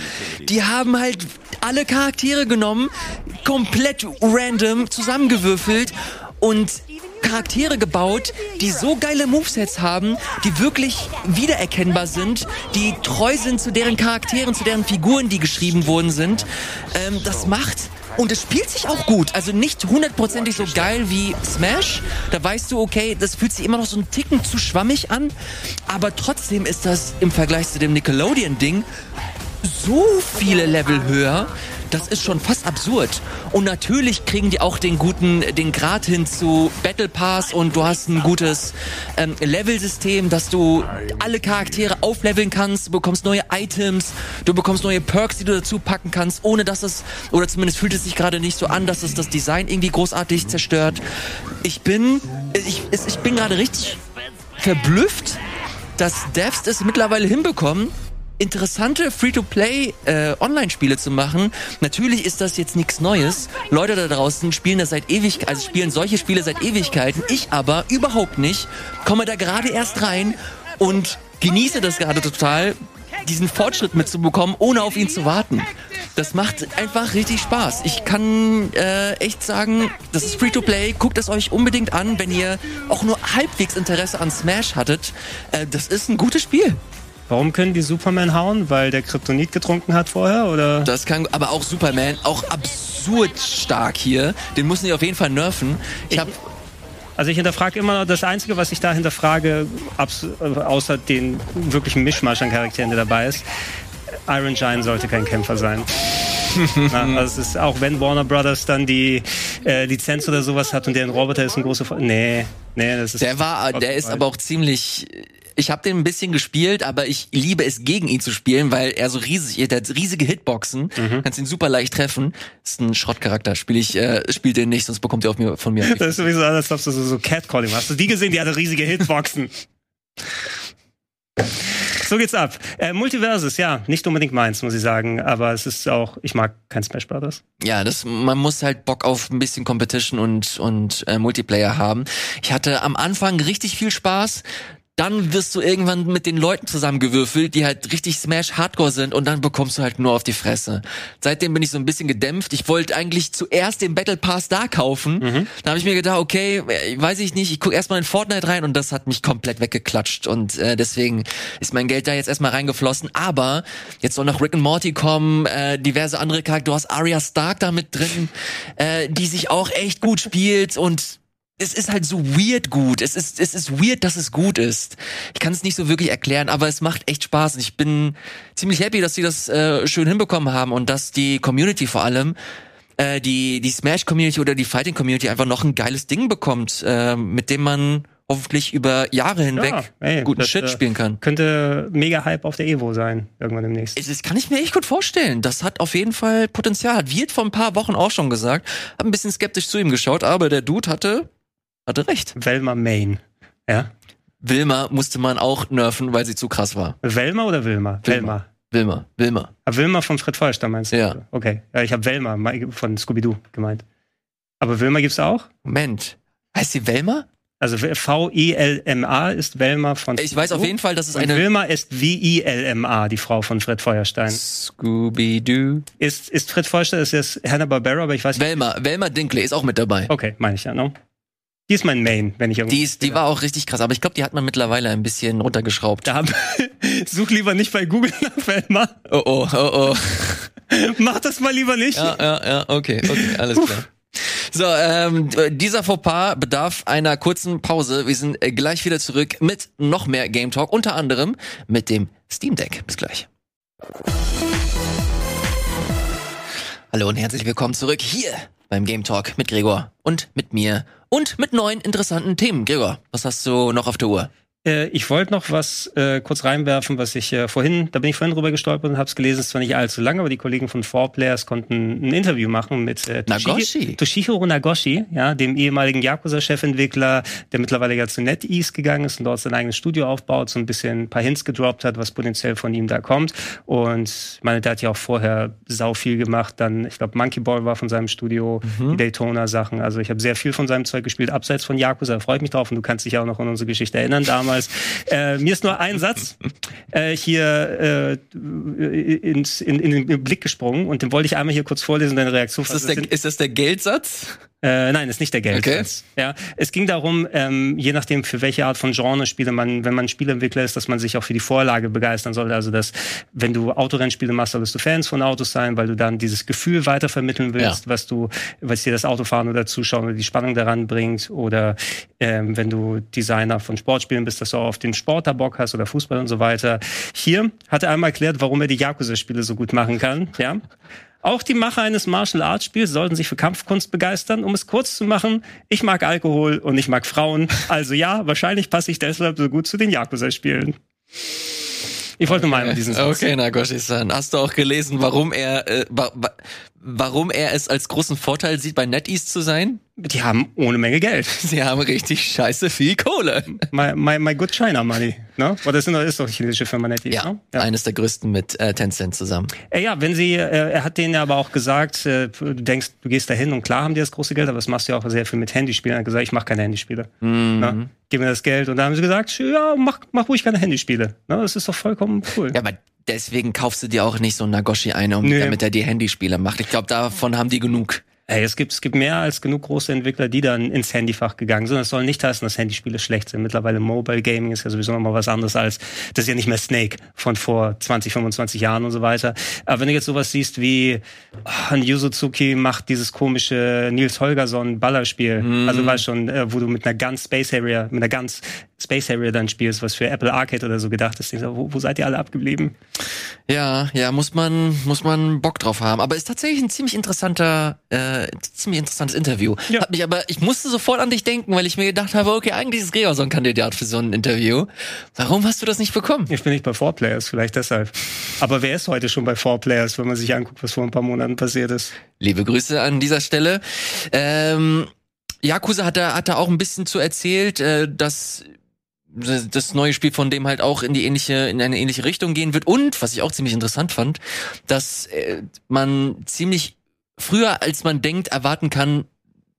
Die haben halt alle Charaktere genommen, komplett random zusammengewürfelt und Charaktere gebaut, die so geile Movesets haben, die wirklich wiedererkennbar sind, die treu sind zu deren Charakteren, zu deren Figuren, die geschrieben worden sind. Ähm, das macht und es spielt sich auch gut. Also nicht hundertprozentig so geil wie Smash. Da weißt du, okay, das fühlt sich immer noch so ein Ticken zu schwammig an. Aber trotzdem ist das im Vergleich zu dem Nickelodeon-Ding so viele Level höher. Das ist schon fast absurd. Und natürlich kriegen die auch den guten, den Grad hin zu Battle Pass und du hast ein gutes ähm, Level-System, dass du alle Charaktere aufleveln kannst, du bekommst neue Items, du bekommst neue Perks, die du dazu packen kannst, ohne dass es, oder zumindest fühlt es sich gerade nicht so an, dass es das Design irgendwie großartig zerstört. Ich bin, ich, ich bin gerade richtig verblüfft, dass Devs es mittlerweile hinbekommen, interessante Free-to-Play äh, Online-Spiele zu machen. Natürlich ist das jetzt nichts Neues. Leute da draußen spielen das seit Ewigkeiten, also spielen solche Spiele seit Ewigkeiten. Ich aber überhaupt nicht. Komme da gerade erst rein und genieße das gerade total, diesen Fortschritt mitzubekommen, ohne auf ihn zu warten. Das macht einfach richtig Spaß. Ich kann äh, echt sagen, das ist Free-to-Play. Guckt es euch unbedingt an, wenn ihr auch nur halbwegs Interesse an Smash hattet. Äh, das ist ein gutes Spiel. Warum können die Superman hauen? Weil der Kryptonit getrunken hat vorher, oder? Das kann, aber auch Superman, auch absurd stark hier. Den müssen die auf jeden Fall nerven. Ich habe also ich hinterfrage immer noch, das Einzige, was ich da hinterfrage, außer den wirklichen Mischmasch an Charakteren, der dabei ist, Iron Giant sollte kein Kämpfer sein. Na, also es ist auch wenn Warner Brothers dann die äh, Lizenz oder sowas hat und der ein Roboter ist ein großer nee nee das ist der war der ist aber auch ziemlich ich habe den ein bisschen gespielt, aber ich liebe es gegen ihn zu spielen, weil er so riesig, der hat riesige Hitboxen, mhm. kannst ihn super leicht treffen. Ist ein Schrottcharakter, spiele ich, äh, spiel den nicht, sonst bekommt er auf mir, von mir. Das ist sowieso anders, als ob du so, so Catcalling. Hast du die gesehen? Die hatte riesige Hitboxen. So geht's ab. Äh, Multiversus, ja, nicht unbedingt meins, muss ich sagen, aber es ist auch, ich mag kein Smash Brothers. Ja, das, man muss halt Bock auf ein bisschen Competition und, und äh, Multiplayer haben. Ich hatte am Anfang richtig viel Spaß dann wirst du irgendwann mit den Leuten zusammengewürfelt, die halt richtig Smash Hardcore sind und dann bekommst du halt nur auf die Fresse. Seitdem bin ich so ein bisschen gedämpft. Ich wollte eigentlich zuerst den Battle Pass da kaufen. Mhm. Da habe ich mir gedacht, okay, weiß ich nicht, ich guck erstmal in Fortnite rein und das hat mich komplett weggeklatscht und äh, deswegen ist mein Geld da jetzt erstmal reingeflossen. Aber jetzt soll noch Rick and Morty kommen, äh, diverse andere Charaktere. Du hast Arya Stark da mit drin, äh, die sich auch echt gut spielt und es ist halt so weird gut. Es ist, es ist weird, dass es gut ist. Ich kann es nicht so wirklich erklären, aber es macht echt Spaß. Und ich bin ziemlich happy, dass sie das äh, schön hinbekommen haben und dass die Community vor allem, äh, die, die Smash-Community oder die Fighting-Community einfach noch ein geiles Ding bekommt, äh, mit dem man hoffentlich über Jahre hinweg ja, ey, guten das, Shit äh, spielen kann. Könnte mega Hype auf der Evo sein, irgendwann demnächst. Das kann ich mir echt gut vorstellen. Das hat auf jeden Fall Potenzial. Hat Wirt vor ein paar Wochen auch schon gesagt. Hab ein bisschen skeptisch zu ihm geschaut, aber der Dude hatte hatte recht. Velma Main. Ja. Wilma musste man auch nerven, weil sie zu krass war. Velma oder Wilma? Wilma. Wilma. Wilma. Ah, Wilma von Fred Feuerstein meinst du? Ja. Okay. Ja, ich habe Velma von Scooby-Doo gemeint. Aber Wilma gibt's auch? Moment. Heißt sie Velma? Also V-I-L-M-A ist Velma von. Ich weiß auf jeden Fall, dass es eine. Und Wilma ist V-I-L-M-A, die Frau von Fred Feuerstein. Scooby-Doo. Ist, ist Fred Feuerstein, ist jetzt Hanna-Barbera, aber ich weiß nicht. Velma, Velma Dinkley ist auch mit dabei. Okay, meine ich ja, no? Die ist mein Main, wenn ich irgendwie. Die, ist, die war auch richtig krass, aber ich glaube, die hat man mittlerweile ein bisschen runtergeschraubt. Da, such lieber nicht bei Google nach Velma. Oh oh, oh oh. Mach das mal lieber nicht. Ja, ja, ja, okay, okay, alles klar. So, ähm, dieser Fauxpas bedarf einer kurzen Pause. Wir sind gleich wieder zurück mit noch mehr Game Talk, unter anderem mit dem Steam Deck. Bis gleich. Hallo und herzlich willkommen zurück hier beim Game Talk mit Gregor und mit mir und mit neuen interessanten Themen. Gregor, was hast du noch auf der Uhr? Äh, ich wollte noch was äh, kurz reinwerfen, was ich äh, vorhin, da bin ich vorhin drüber gestolpert und habe es gelesen, ist zwar nicht allzu lange, aber die Kollegen von 4Players konnten ein Interview machen mit äh, Nagoshi. Toshihiro Nagoshi, ja, dem ehemaligen Yakuza-Chefentwickler, der mittlerweile ja zu NetEase gegangen ist und dort sein eigenes Studio aufbaut, so ein bisschen ein paar Hints gedroppt hat, was potenziell von ihm da kommt. Und ich meine, der hat ja auch vorher sau viel gemacht. Dann, ich glaube, Monkey Ball war von seinem Studio, mhm. die Daytona-Sachen. Also ich habe sehr viel von seinem Zeug gespielt, abseits von Yakuza. Freut mich drauf und du kannst dich auch noch an unsere Geschichte erinnern damals damals. Äh, mir ist nur ein Satz äh, hier äh, ins, in, in den Blick gesprungen und den wollte ich einmal hier kurz vorlesen, deine Reaktion. Ist das, der, ist das der Geldsatz? Äh, nein, ist nicht der Geldsatz. Okay. Ja, es ging darum, ähm, je nachdem für welche Art von Genre Spiele man, wenn man Spieleentwickler ist, dass man sich auch für die Vorlage begeistern sollte. Also dass, wenn du Autorennspiele machst, solltest du Fans von Autos sein, weil du dann dieses Gefühl weitervermitteln willst, ja. was du, was dir das Autofahren oder Zuschauen oder die Spannung daran bringt. Oder ähm, wenn du Designer von Sportspielen bist, dass du auch auf den Sport da Bock hast oder Fußball und so weiter. Hier hat er einmal erklärt, warum er die Yakuza-Spiele so gut machen kann. Ja. Auch die Macher eines Martial Arts Spiels sollten sich für Kampfkunst begeistern. Um es kurz zu machen, ich mag Alkohol und ich mag Frauen. Also ja, wahrscheinlich passe ich deshalb so gut zu den Yakuza-Spielen. Ich wollte nur mal diesen Satz. Okay, Nagoshi-san. Hast du auch gelesen, warum er, äh, wa warum er es als großen Vorteil sieht, bei NetEase zu sein? Die haben ohne Menge Geld. Sie haben richtig scheiße viel Kohle. My, my, my good China Money. Ne? Oder ist, ist doch chinesische Firma NetEase, ja, ne? ja, eines der größten mit äh, Tencent zusammen. Äh, ja, wenn sie, äh, er hat denen ja aber auch gesagt, äh, du denkst, du gehst dahin und klar haben die das große Geld, aber das machst du ja auch sehr viel mit Handyspielen. Er hat gesagt, ich mache keine Handyspiele. Mhm. Ne? Gib mir das Geld. Und da haben sie gesagt, ja, mach, mach ruhig keine Handyspiele. Ne? Das ist doch vollkommen cool. Ja, aber deswegen kaufst du dir auch nicht so ein Nagoshi ein, um, damit er die Handyspiele macht. Ich glaube, davon haben die genug. Ey, es gibt, es gibt mehr als genug große Entwickler, die dann ins Handyfach gegangen sind. Das soll nicht heißen, dass Handyspiele schlecht sind. Mittlerweile Mobile Gaming ist ja sowieso nochmal was anderes als, das ist ja nicht mehr Snake von vor 20, 25 Jahren und so weiter. Aber wenn du jetzt sowas siehst wie, oh, Yu Suzuki macht dieses komische Nils Holgersson Ballerspiel. Mm. Also weißt schon, äh, wo du mit einer ganz Space Area, mit einer ganz Space Harrier dann spielst, was für Apple Arcade oder so gedacht ist. Wo, wo seid ihr alle abgeblieben? Ja, ja, muss man, muss man Bock drauf haben. Aber ist tatsächlich ein ziemlich interessanter, äh, ziemlich interessantes Interview. Ja. Hat mich aber, ich musste sofort an dich denken, weil ich mir gedacht habe, okay, eigentlich ist Gregor so ein Kandidat für so ein Interview. Warum hast du das nicht bekommen? Ich bin nicht bei Four Players, vielleicht deshalb. Aber wer ist heute schon bei Four Players, wenn man sich anguckt, was vor ein paar Monaten passiert ist? Liebe Grüße an dieser Stelle. Ähm, Yakuza hat da, hat da auch ein bisschen zu erzählt, äh, dass das neue Spiel von dem halt auch in die ähnliche in eine ähnliche Richtung gehen wird und was ich auch ziemlich interessant fand, dass äh, man ziemlich früher als man denkt erwarten kann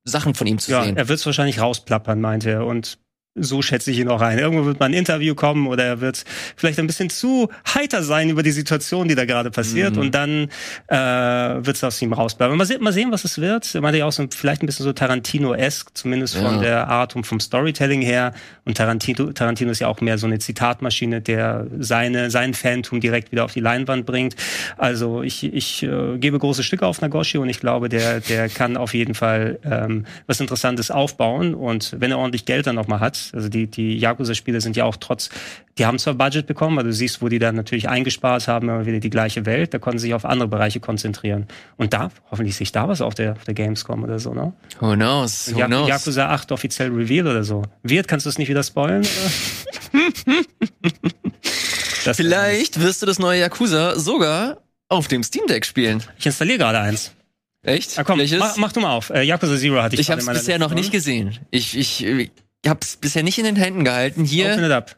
Sachen von ihm zu ja, sehen. Er wird es wahrscheinlich rausplappern, meinte er und so schätze ich ihn auch ein. Irgendwo wird mal ein Interview kommen oder er wird vielleicht ein bisschen zu heiter sein über die Situation, die da gerade passiert mhm. und dann äh, wird es aus ihm rausbleiben. Mal, se mal sehen, was es wird. Er meinte ja auch so vielleicht ein bisschen so Tarantino-esque, zumindest ja. von der Art und vom Storytelling her. Und Tarantino, Tarantino ist ja auch mehr so eine Zitatmaschine, der seine, sein Fantum direkt wieder auf die Leinwand bringt. Also ich, ich äh, gebe große Stücke auf Nagoshi und ich glaube, der, der kann auf jeden Fall ähm, was Interessantes aufbauen und wenn er ordentlich Geld dann noch mal also die, die Yakuza-Spiele sind ja auch trotz, die haben zwar Budget bekommen, aber du siehst, wo die dann natürlich eingespart haben, immer wieder die gleiche Welt, da konnten sie sich auf andere Bereiche konzentrieren. Und da, hoffentlich sehe ich da was auf der, auf der Gamescom oder so, ne? Who knows? Who knows? Yakuza 8 offiziell Reveal oder so. Wird, kannst du es nicht wieder spoilen? Vielleicht wirst du das neue Yakuza sogar auf dem Steam Deck spielen. Ich installiere gerade eins. Echt? Na komm, mach, mach, du mal auf. Äh, Yakuza Zero hatte ich Ich habe es bisher noch nicht gesehen. Ich, ich, ich habe es bisher nicht in den Händen gehalten. Hier. Open it up.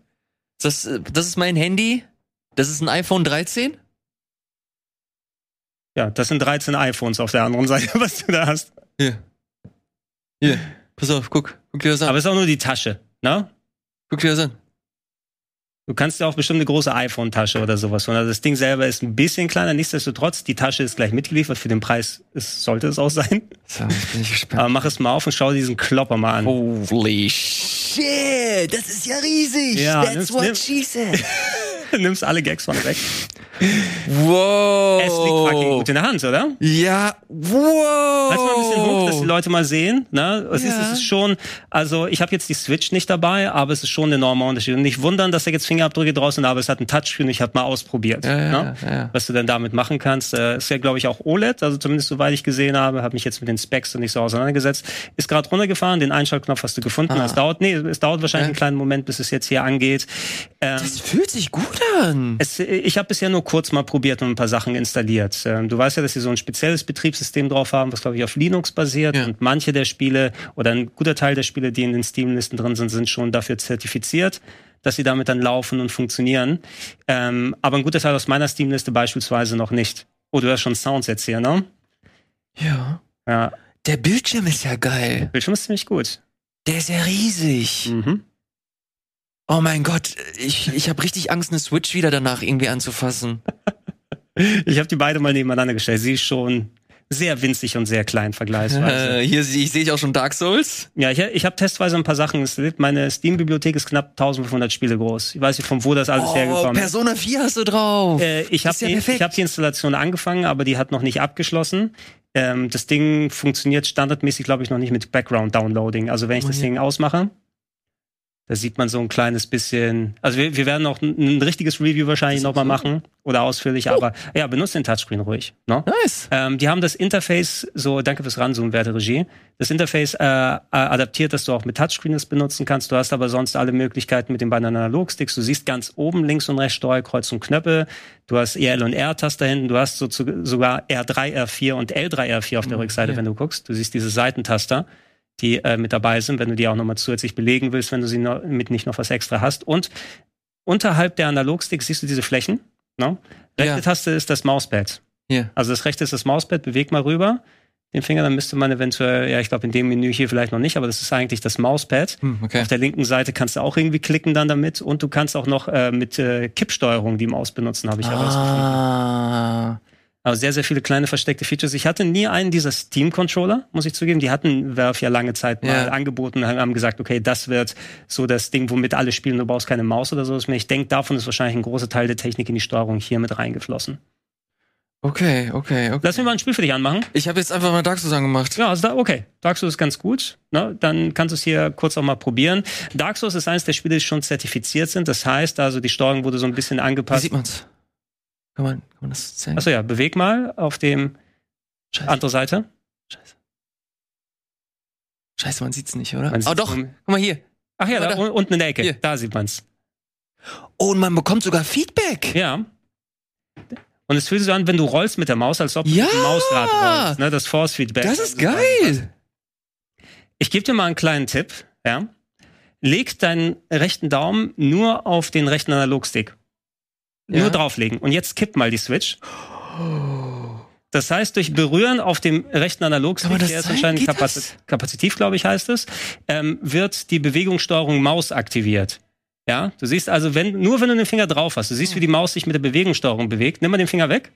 Das, das ist mein Handy. Das ist ein iPhone 13. Ja, das sind 13 iPhones auf der anderen Seite, was du da hast. Hier. Hier. Pass auf, guck. Guck dir das an. Aber es ist auch nur die Tasche, ne? Guck dir das an. Du kannst ja auch bestimmt eine große iPhone-Tasche oder sowas holen. Also das Ding selber ist ein bisschen kleiner, nichtsdestotrotz, die Tasche ist gleich mitgeliefert. Für den Preis ist, sollte es auch sein. So, bin ich gespannt. Aber mach es mal auf und schau diesen Klopper mal an. Holy shit, das ist ja riesig. Ja, That's what nimm, she said. nimmst alle Gags von weg. Wow. Es liegt fucking gut in der Hand, oder? Ja. Wow. Halt mal ein bisschen hoch, dass die Leute mal sehen. Ne? Es, ja. ist, es ist schon, also ich habe jetzt die Switch nicht dabei, aber es ist schon ein enormer Unterschied. Und nicht wundern, dass da jetzt Fingerabdrücke draußen aber es hat ein Touchscreen. Ich habe mal ausprobiert, ja, ne? ja, was du denn damit machen kannst. Äh, ist ja, glaube ich, auch OLED, also zumindest soweit ich gesehen habe, habe mich jetzt mit den Specs nicht so auseinandergesetzt. Ist gerade runtergefahren, den Einschaltknopf hast du gefunden. Ah. Es dauert, nee, es dauert wahrscheinlich einen kleinen Moment, bis es jetzt hier angeht. Ähm, das fühlt sich gut an. Es, ich habe bisher nur kurz mal probiert und ein paar Sachen installiert. Ähm, du weißt ja, dass sie so ein spezielles Betriebssystem drauf haben, was glaube ich auf Linux basiert ja. und manche der Spiele oder ein guter Teil der Spiele, die in den Steam-Listen drin sind, sind schon dafür zertifiziert dass sie damit dann laufen und funktionieren. Ähm, aber ein guter Teil aus meiner Steam-Liste beispielsweise noch nicht. Oh, du hast schon Sounds jetzt hier, ne? Ja. Ja. Der Bildschirm ist ja geil. Der Bildschirm ist ziemlich gut. Der ist ja riesig. Mhm. Oh mein Gott, ich, ich habe richtig Angst, eine Switch wieder danach irgendwie anzufassen. ich habe die beide mal nebeneinander gestellt. Sie ist schon sehr winzig und sehr klein vergleichsweise. Äh, hier ich, sehe ich auch schon Dark Souls. Ja, ich, ich habe testweise ein paar Sachen installiert. Meine Steam-Bibliothek ist knapp 1500 Spiele groß. Ich weiß nicht, von wo das alles oh, hergekommen ist. Persona 4 hast du drauf. Äh, ich habe ja die, hab die Installation angefangen, aber die hat noch nicht abgeschlossen. Ähm, das Ding funktioniert standardmäßig, glaube ich, noch nicht mit Background-Downloading. Also wenn ich oh, das ja. Ding ausmache, Da sieht man so ein kleines bisschen. Also wir, wir werden auch ein, ein richtiges Review wahrscheinlich nochmal machen oder ausführlich, oh. aber ja, benutzt den Touchscreen ruhig. No? Ne? Nice. Ähm, die haben das Interface, so danke fürs Ranzoomen, werte Regie, das Interface äh, äh, adaptiert, dass du auch mit Touchscreen es benutzen kannst. Du hast aber sonst alle Möglichkeiten mit den beiden Analogsticks. Du siehst ganz oben links und rechts Steuerkreuz und Knöpfe. Du hast EL und R-Taster hinten. Du hast so sogar R3, R4 und L3, R4 auf der mhm, Rückseite, wenn du guckst. Du siehst diese Seitentaster die äh, mit dabei sind, wenn du die auch nochmal zusätzlich belegen willst, wenn du sie noch, mit nicht noch was extra hast. Und unterhalb der Analogsticks siehst du diese Flächen. Ne? Rechte ja. Taste ist das Mauspad. Ja. Also das rechte ist das Mauspad, beweg mal rüber den Finger, dann müsste man eventuell, ja, ich glaube in dem Menü hier vielleicht noch nicht, aber das ist eigentlich das Mauspad. Hm, okay. Auf der linken Seite kannst du auch irgendwie klicken dann damit und du kannst auch noch äh, mit äh, Kippsteuerung die Maus benutzen, habe ich ah. herausgefunden. Aber sehr, sehr viele kleine versteckte Features. Ich hatte nie einen dieser Steam-Controller, muss ich zugeben. Die hatten Valve ja lange Zeit mal ja. angeboten, haben gesagt, okay, das wird so das Ding, womit alle spielen, du brauchst keine Maus oder so. Ich denke, davon ist wahrscheinlich ein großer Teil der Technik in die Steuerung hier mit reingeflossen. Okay, okay, okay. Lass mir mal ein Spiel für dich anmachen. Ich habe jetzt einfach mal Dark Souls angemacht. Ja, also da, okay. Dark Souls ist ganz gut. Ne? Dann kannst du es hier kurz auch mal probieren. Dark Souls ist eines der Spiele, die schon zertifiziert sind. Das heißt also, die Steuerung wurde so ein bisschen angepasst. Wie sieht man's? Kann man, kann man das zeigen? Achso, ja, beweg mal auf dem Scheiße. andere Seite. Scheiße. Scheiße, man sieht's nicht, oder? oh doch, guck mal hier. Ach ja, da, da, unten in der Ecke. Hier. Da sieht man's. Oh, und man bekommt sogar Feedback. Ja. Und es fühlt sich so an, wenn du rollst mit der Maus, als ob du ja, mit dem Mausrad rollst, ne? Das Force-Feedback. Das ist geil. Ich gebe dir mal einen kleinen Tipp, ja. Leg deinen rechten Daumen nur auf den rechten Analogstick. Ja. Nur drauflegen. Und jetzt kippt mal die Switch. Das heißt, durch Berühren auf dem rechten Analogstick, der ist anscheinend kapazit kapazitiv, glaube ich, heißt es, ähm, wird die Bewegungssteuerung Maus aktiviert. Ja, du siehst also, wenn, nur wenn du den Finger drauf hast, du siehst, wie die Maus sich mit der Bewegungssteuerung bewegt. Nimm mal den Finger weg.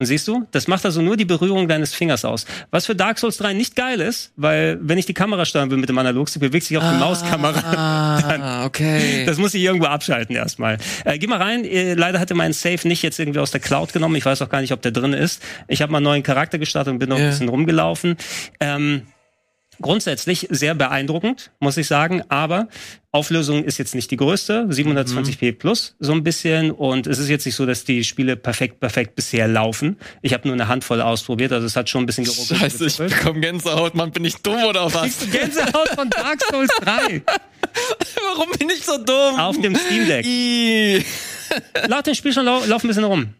Und siehst du, das macht also nur die Berührung deines Fingers aus. Was für Dark Souls 3 nicht geil ist, weil wenn ich die Kamera steuern will mit dem Analogstick, bewegt sich auch die ah, Mauskamera. Ah, okay. Das muss ich irgendwo abschalten erstmal. Äh, geh mal rein. Äh, leider hatte mein Safe nicht jetzt irgendwie aus der Cloud genommen. Ich weiß auch gar nicht, ob der drin ist. Ich habe mal einen neuen Charakter gestartet und bin noch yeah. ein bisschen rumgelaufen. Ähm, grundsätzlich sehr beeindruckend, muss ich sagen. Aber Auflösung ist jetzt nicht die größte, 720p mhm. plus so ein bisschen. Und es ist jetzt nicht so, dass die Spiele perfekt, perfekt bisher laufen. Ich habe nur eine Handvoll ausprobiert, also es hat schon ein bisschen geruckelt. Scheiße, ich bekomme Gänsehaut, Mann. Bin ich dumm oder was? Kriegst du Gänsehaut von Dark Souls 3? Warum bin ich so dumm? Auf dem Steam Deck. Laut dem Spiel schon lau laufen ein bisschen rum.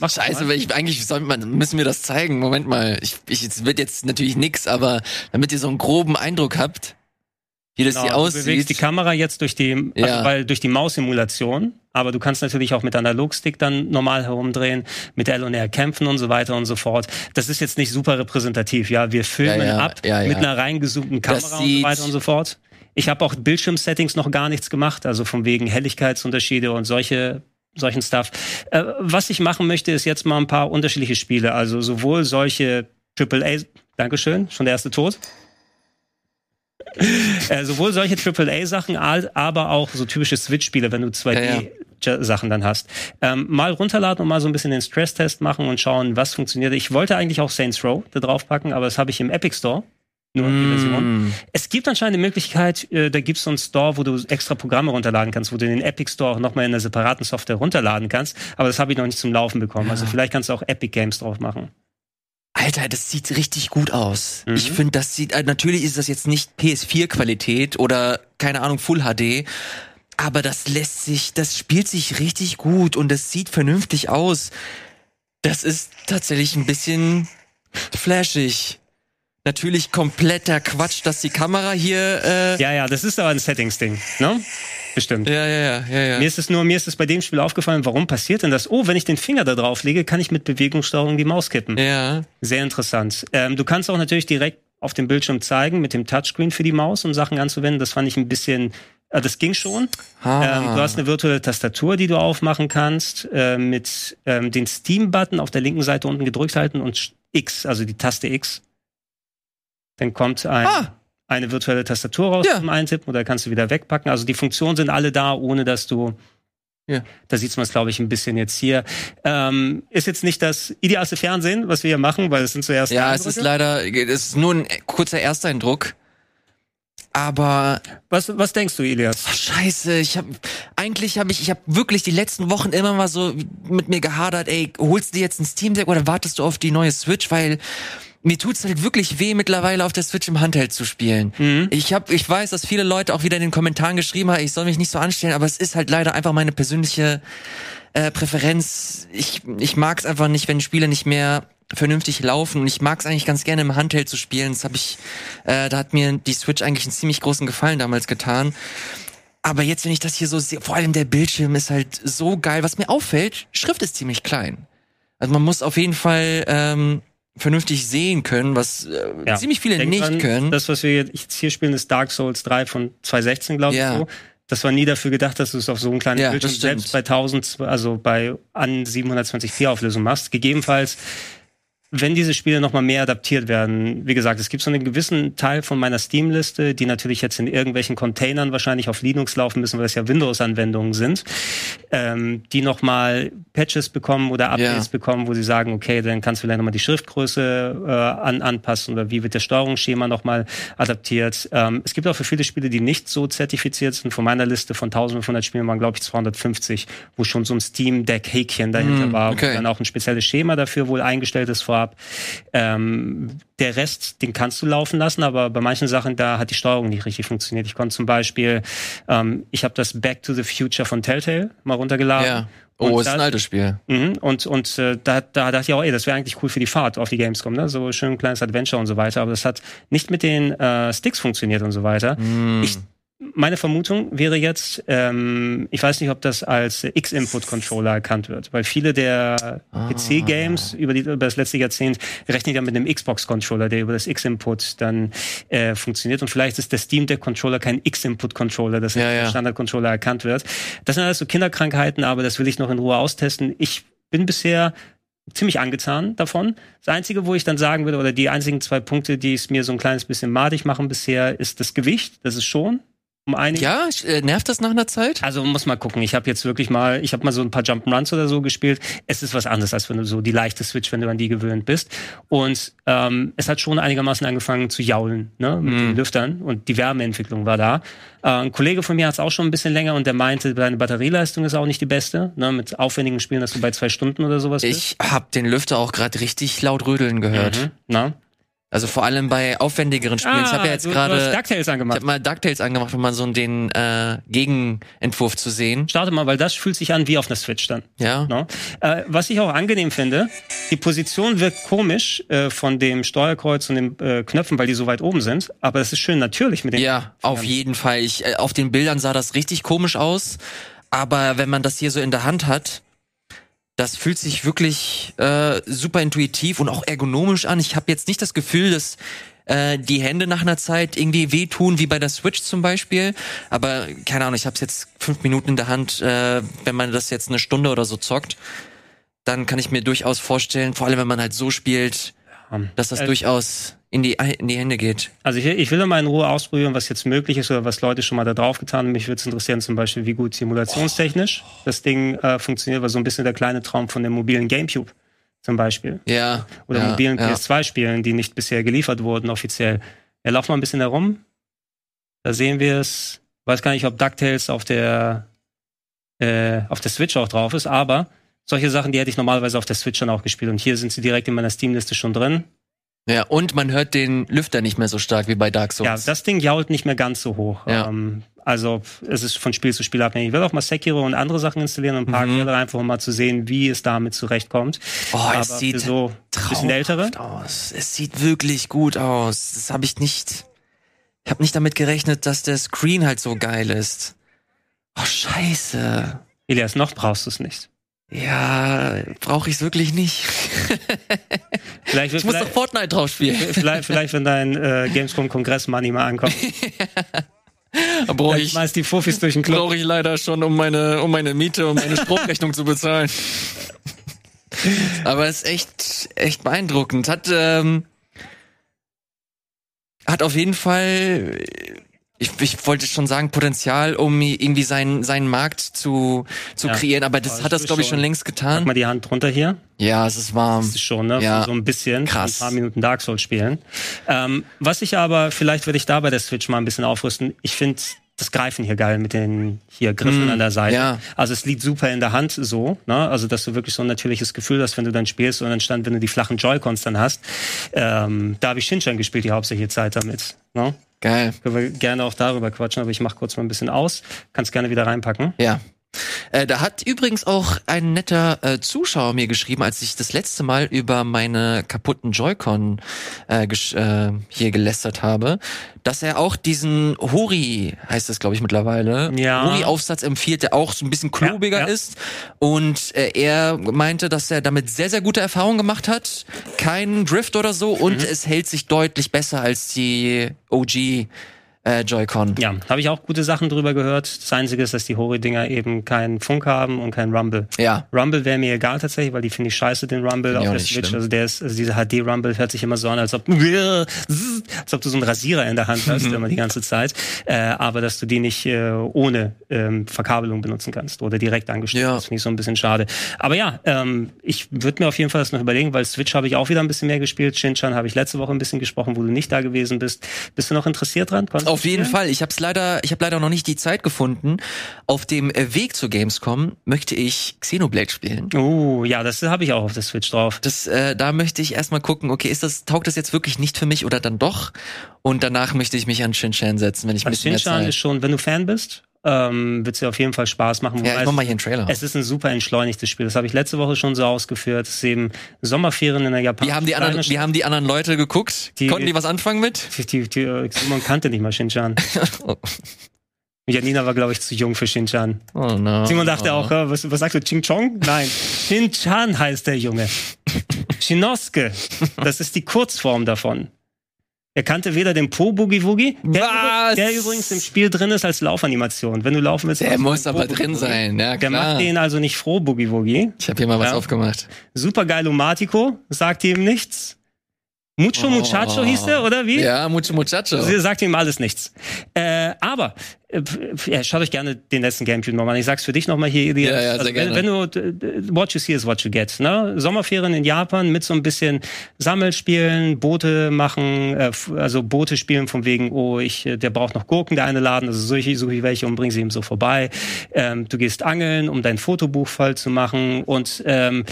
Ach scheiße, weil ich eigentlich soll man müssen wir das zeigen. Moment mal, ich, ich es wird jetzt natürlich nix, aber damit ihr so einen groben Eindruck habt, wie das genau, hier aussieht. Du bewegst die Kamera jetzt durch die also ja. weil durch die Maus-Simulation, aber du kannst natürlich auch mit Analogstick dann normal herumdrehen, mit L und R kämpfen und so weiter und so fort. Das ist jetzt nicht super repräsentativ, ja, wir filmen ja, ja, ab mit einer reingezoomten Kamera und so weiter und so fort. Ich habe auch Bildschirmsettings noch gar nichts gemacht, also von wegen Helligkeitsunterschiede und solche solchen Stuff. Äh, was ich machen möchte, ist jetzt mal ein paar unterschiedliche Spiele. Also sowohl solche AAA, Dankeschön, schon der erste Tod. äh, sowohl solche AAA-Sachen, aber auch so typische Switch-Spiele, wenn du 2D-Sachen dann hast. Ähm, mal runterladen und mal so ein bisschen den Stress-Test machen und schauen, was funktioniert. Ich wollte eigentlich auch Saints Row da drauf packen, aber das habe ich im Epic Store mm. die Version. Es gibt anscheinend eine Möglichkeit, äh, da gibt es so einen Store, wo du extra Programme runterladen kannst, wo du den Epic Store auch nochmal in einer separaten Software runterladen kannst. Aber das habe ich noch nicht zum Laufen bekommen. Also ja. Also vielleicht kannst du auch Epic Games drauf machen. Alter, das sieht richtig gut aus. Mhm. Ich finde, das sieht, äh, natürlich ist das jetzt nicht PS4-Qualität oder keine Ahnung, Full HD, aber das lässt sich, das spielt sich richtig gut und das sieht vernünftig aus. Das ist tatsächlich ein bisschen flashig natürlich kompletter Quatsch, dass die Kamera hier. Äh ja, ja, das ist aber ein Settings-Ding, ne? Bestimmt. Ja, ja, ja, ja. Mir ist es nur, mir ist es bei dem Spiel aufgefallen, warum passiert denn das? Oh, wenn ich den Finger da drauf lege, kann ich mit Bewegungssteuerung die Maus kippen. Ja. Sehr interessant. Ähm, du kannst auch natürlich direkt auf dem Bildschirm zeigen, mit dem Touchscreen für die Maus, um Sachen anzuwenden. Das fand ich ein bisschen äh, das ging schon. Ah. Ähm, du hast eine virtuelle Tastatur, die du aufmachen kannst, äh, mit ähm, den Steam-Button auf der linken Seite unten gedrückt halten und X, also die Taste X. Dann kommt ein, ah. eine virtuelle Tastatur raus ja. zum Eintippen oder kannst du wieder wegpacken. Also die Funktionen sind alle da, ohne dass du ja. Da sieht man es, glaube ich, ein bisschen jetzt hier. Ähm, ist jetzt nicht das idealste Fernsehen, was wir hier machen, weil es sind zuerst. Ja, es ist leider, es ist nur ein kurzer Ersteindruck. Aber was was denkst du, Elias? Ach, scheiße, ich habe eigentlich habe ich ich habe wirklich die letzten Wochen immer mal so mit mir gehadert, ey, holst du dir jetzt ein Steam Deck oder wartest du auf die neue Switch, weil mir tut's halt wirklich weh mittlerweile auf der Switch im Handheld zu spielen. Mhm. Ich habe ich weiß, dass viele Leute auch wieder in den Kommentaren geschrieben haben, ich soll mich nicht so anstellen, aber es ist halt leider einfach meine persönliche äh, Präferenz. Ich ich mag's einfach nicht, wenn Spiele nicht mehr vernünftig laufen und ich mag es eigentlich ganz gerne im Handheld zu spielen. Das habe ich, äh, da hat mir die Switch eigentlich einen ziemlich großen Gefallen damals getan. Aber jetzt, wenn ich das hier so sehe, vor allem der Bildschirm ist halt so geil. Was mir auffällt, Schrift ist ziemlich klein. Also man muss auf jeden Fall ähm, vernünftig sehen können, was äh, ja. ziemlich viele Denk nicht an, können. Das, was wir jetzt hier spielen, ist Dark Souls 3 von 2016, glaube ich. Ja. So. Das war nie dafür gedacht, dass du es auf so einem kleinen ja, Bildschirm selbst bei 1000, also bei an 720p Auflösung machst. Gegebenenfalls wenn diese Spiele nochmal mehr adaptiert werden, wie gesagt, es gibt so einen gewissen Teil von meiner Steam-Liste, die natürlich jetzt in irgendwelchen Containern wahrscheinlich auf Linux laufen müssen, weil es ja Windows-Anwendungen sind, ähm, die nochmal Patches bekommen oder Updates ja. bekommen, wo sie sagen, okay, dann kannst du vielleicht nochmal die Schriftgröße äh, an, anpassen oder wie wird der Steuerungsschema nochmal adaptiert. Ähm, es gibt auch für viele Spiele, die nicht so zertifiziert sind. Von meiner Liste von 1500 Spielen waren, glaube ich, 250, wo schon so ein Steam-Deck-Häkchen dahinter mm, war, okay. wo dann auch ein spezielles Schema dafür wohl eingestellt ist vor vorab. Ähm, der Rest, den kannst du laufen lassen, aber bei manchen Sachen, da hat die Steuerung nicht richtig funktioniert. Ich konnte zum Beispiel, ähm, ich habe das Back to the Future von Telltale mal runtergeladen. Ja. Oh, und ist ein altes Spiel. Mh, und und äh, da, da dachte ich auch, ey, das wäre eigentlich cool für die Fahrt auf die Gamescom, ne? So schön ein kleines Adventure und so weiter. Aber das hat nicht mit den äh, Sticks funktioniert und so weiter. Mm. Ich meine Vermutung wäre jetzt, ähm, ich weiß nicht, ob das als X-Input-Controller erkannt wird, weil viele der ah. PC-Games über, über das letzte Jahrzehnt rechnen ja mit einem Xbox-Controller, der über das X-Input dann äh, funktioniert. Und vielleicht ist der Steam Deck-Controller kein X-Input-Controller, das ja, ja. Standard-Controller erkannt wird. Das sind alles so Kinderkrankheiten, aber das will ich noch in Ruhe austesten. Ich bin bisher ziemlich angetan davon. Das Einzige, wo ich dann sagen würde, oder die einzigen zwei Punkte, die es mir so ein kleines bisschen madig machen bisher, ist das Gewicht. Das ist schon um einige. Ja, äh, nervt das nach einer Zeit? Also muss mal gucken. Ich habe jetzt wirklich mal, ich habe mal so ein paar Jump'n'Runs oder so gespielt. Es ist was anderes, als wenn du so die leichte Switch, wenn du an die gewöhnt bist. Und ähm, es hat schon einigermaßen angefangen zu jaulen, ne, mit mm. den Lüftern und die Wärmeentwicklung war da. Äh, ein Kollege von mir hat es auch schon ein bisschen länger und der meinte, deine Batterieleistung ist auch nicht die beste. Ne, mit aufwendigen Spielen, dass du bei zwei Stunden oder sowas ich bist. Ich habe den Lüfter auch gerade richtig laut rödeln gehört. Mhm, na? Also vor allem bei aufwendigeren Spielen. Ah, ich habe ja jetzt gerade DuckTales angemacht. Ich habe mal DuckTales angemacht, um mal so den äh, Gegenentwurf zu sehen. Starte mal, weil das fühlt sich an wie auf einer Switch dann. Ja. No? Äh, was ich auch angenehm finde, die Position wirkt komisch äh, von dem Steuerkreuz und den äh, Knöpfen, weil die so weit oben sind. Aber es ist schön natürlich mit den. Ja, auf jeden Fall. Ich, äh, auf den Bildern sah das richtig komisch aus. Aber wenn man das hier so in der Hand hat, das fühlt sich wirklich äh, super intuitiv und auch ergonomisch an. Ich habe jetzt nicht das Gefühl, dass äh, die Hände nach einer Zeit irgendwie wehtun, wie bei der Switch zum Beispiel. Aber keine Ahnung, ich habe es jetzt fünf Minuten in der Hand. Äh, wenn man das jetzt eine Stunde oder so zockt, dann kann ich mir durchaus vorstellen, vor allem wenn man halt so spielt, dass das äh, durchaus in die, in die Hände geht. Also ich, ich will mal in Ruhe ausprobieren, was jetzt möglich ist oder was Leute schon mal da drauf getan haben. Mich würde es interessieren zum Beispiel, wie gut simulationstechnisch oh. das Ding äh, funktioniert, weil so ein bisschen der kleine Traum von dem mobilen Gamecube zum Beispiel. Ja. Oder ja, mobilen ja. PS2-Spielen, die nicht bisher geliefert wurden offiziell. Ja, lauf mal ein bisschen herum. Da sehen wir es. Weiß gar nicht, ob DuckTales auf der äh, auf der Switch auch drauf ist, aber solche Sachen, die hätte ich normalerweise auf der Switch dann auch gespielt. Und hier sind sie direkt in meiner Steam-Liste schon drin. Ja, und man hört den Lüfter nicht mehr so stark wie bei Dark Souls. Ja, das Ding jault nicht mehr ganz so hoch. Ja. Ähm, also es ist von Spiel zu Spiel abhängig. Ich will auch mal Sekiro und andere Sachen installieren und ein paar mhm. einfach um mal zu sehen, wie es damit zurechtkommt. Oh, Aber es sieht so ein bisschen ältere aus. Es sieht wirklich gut aus. Das habe ich nicht. Ich habe nicht damit gerechnet, dass der Screen halt so geil ist. Oh Scheiße. Elias, noch brauchst du es nicht. Ja, brauche ich es wirklich nicht. vielleicht, ich muss doch Fortnite drauf spielen. Vielleicht, vielleicht wenn dein äh, Gamescom-Kongress-Money mal ankommt. brauche ich, meist die Fufis durch den Club. Brauche ich leider schon, um meine, um meine Miete, um meine Stromrechnung zu bezahlen. Aber es ist echt, echt beeindruckend. Hat, ähm, hat auf jeden Fall ich, ich wollte schon sagen, Potenzial, um irgendwie seinen, seinen Markt zu, zu ja. kreieren, aber das aber hat das, glaube ich, schon längst getan. Mach mal die Hand drunter hier. Ja, es ist warm. Das ist schon, ne? Ja. So ein bisschen. Krass. Ein paar Minuten Dark Souls spielen. Ähm, was ich aber, vielleicht würde ich da bei der Switch mal ein bisschen aufrüsten. Ich finde das Greifen hier geil mit den hier Griffen mm, an der Seite. Ja. Also es liegt super in der Hand so, ne? Also dass du wirklich so ein natürliches Gefühl hast, wenn du dann spielst und dann stand, wenn du die flachen Joy-Cons dann hast. Ähm, da habe ich Shinchan gespielt, die hauptsächliche Zeit damit. Ne? Geil. Können wir gerne auch darüber quatschen, aber ich mach kurz mal ein bisschen aus. Kannst gerne wieder reinpacken. Ja. Äh, da hat übrigens auch ein netter äh, Zuschauer mir geschrieben, als ich das letzte Mal über meine kaputten Joy-Con äh, äh, hier gelästert habe, dass er auch diesen Hori, heißt das glaube ich mittlerweile, ja. Hori-Aufsatz empfiehlt, der auch so ein bisschen klobiger ja, ja. ist. Und äh, er meinte, dass er damit sehr, sehr gute Erfahrungen gemacht hat. Kein Drift oder so und mhm. es hält sich deutlich besser als die OG äh, Joy-Con. Ja, habe ich auch gute Sachen drüber gehört. Das Einzige ist, dass die Hori-Dinger eben keinen Funk haben und keinen Rumble. Ja. Rumble wäre mir egal tatsächlich, weil die finde ich scheiße, den Rumble auf der Switch. Schlimm. Also der ist, also dieser HD-Rumble hört sich immer so an, als ob, als ob du so einen Rasierer in der Hand hast, immer die ganze Zeit. Äh, aber dass du die nicht äh, ohne ähm, Verkabelung benutzen kannst oder direkt angeschlossen. Ja. Das finde ich so ein bisschen schade. Aber ja, ähm, ich würde mir auf jeden Fall das noch überlegen, weil Switch habe ich auch wieder ein bisschen mehr gespielt. Shinchan habe ich letzte Woche ein bisschen gesprochen, wo du nicht da gewesen bist. Bist du noch interessiert dran? Konntest auf jeden Fall. Ich habe leider, ich habe leider noch nicht die Zeit gefunden. Auf dem Weg zur Gamescom möchte ich Xenoblade spielen. Oh, ja, das habe ich auch auf der Switch drauf. Das, äh, da möchte ich erstmal gucken, okay, ist das, taugt das jetzt wirklich nicht für mich oder dann doch? Und danach möchte ich mich an Shinshan setzen, wenn ich ein bisschen Shinshan ist schon, wenn du Fan bist, ähm, wird es dir auf jeden Fall Spaß machen. Ja, ich mach mal hier einen Trailer. Es ist ein super entschleunigtes Spiel. Das habe ich letzte Woche schon so ausgeführt. Es ist eben Sommerferien in der Japan. Wie haben die anderen, wie haben die anderen Leute geguckt? Die, Konnten die was anfangen mit? Die, die, Simon kannte nicht mal Shinchan. Janina war, glaube ich, zu jung für Shinchan. Oh no. Simon dachte auch, was, was sagst du, Ching Chong? Nein, Shinchan heißt der Junge. Shinosuke, das ist die Kurzform davon. Er kannte weder den Po Boogie Woogie, der, der, übrigens im Spiel drin ist als Laufanimation. Wenn du laufen willst, der muss aber drin sein. Ja. Der macht den also nicht froh Boogie Woogie. Ich habe hier mal was ja. aufgemacht. Super geil Umatico, sagt ihm nichts. Mucho oh. Muchacho hieß der, oder wie? Ja, Mucho Muchacho. Sie sagt ihm alles nichts. Äh, aber äh, ja, schaut euch gerne den letzten Gamecube nochmal an. Ich sag's für dich nochmal hier. Ja, ja, also, sehr wenn, gerne. wenn du what you see is what you get. Ne? Sommerferien in Japan mit so ein bisschen Sammelspielen, Boote machen, äh, also Boote spielen von wegen, oh, ich, äh, der braucht noch Gurken, der eine Laden, also suche ich, suche ich welche und bringe sie ihm so vorbei. Ähm, du gehst angeln, um dein Fotobuch voll zu machen und ähm,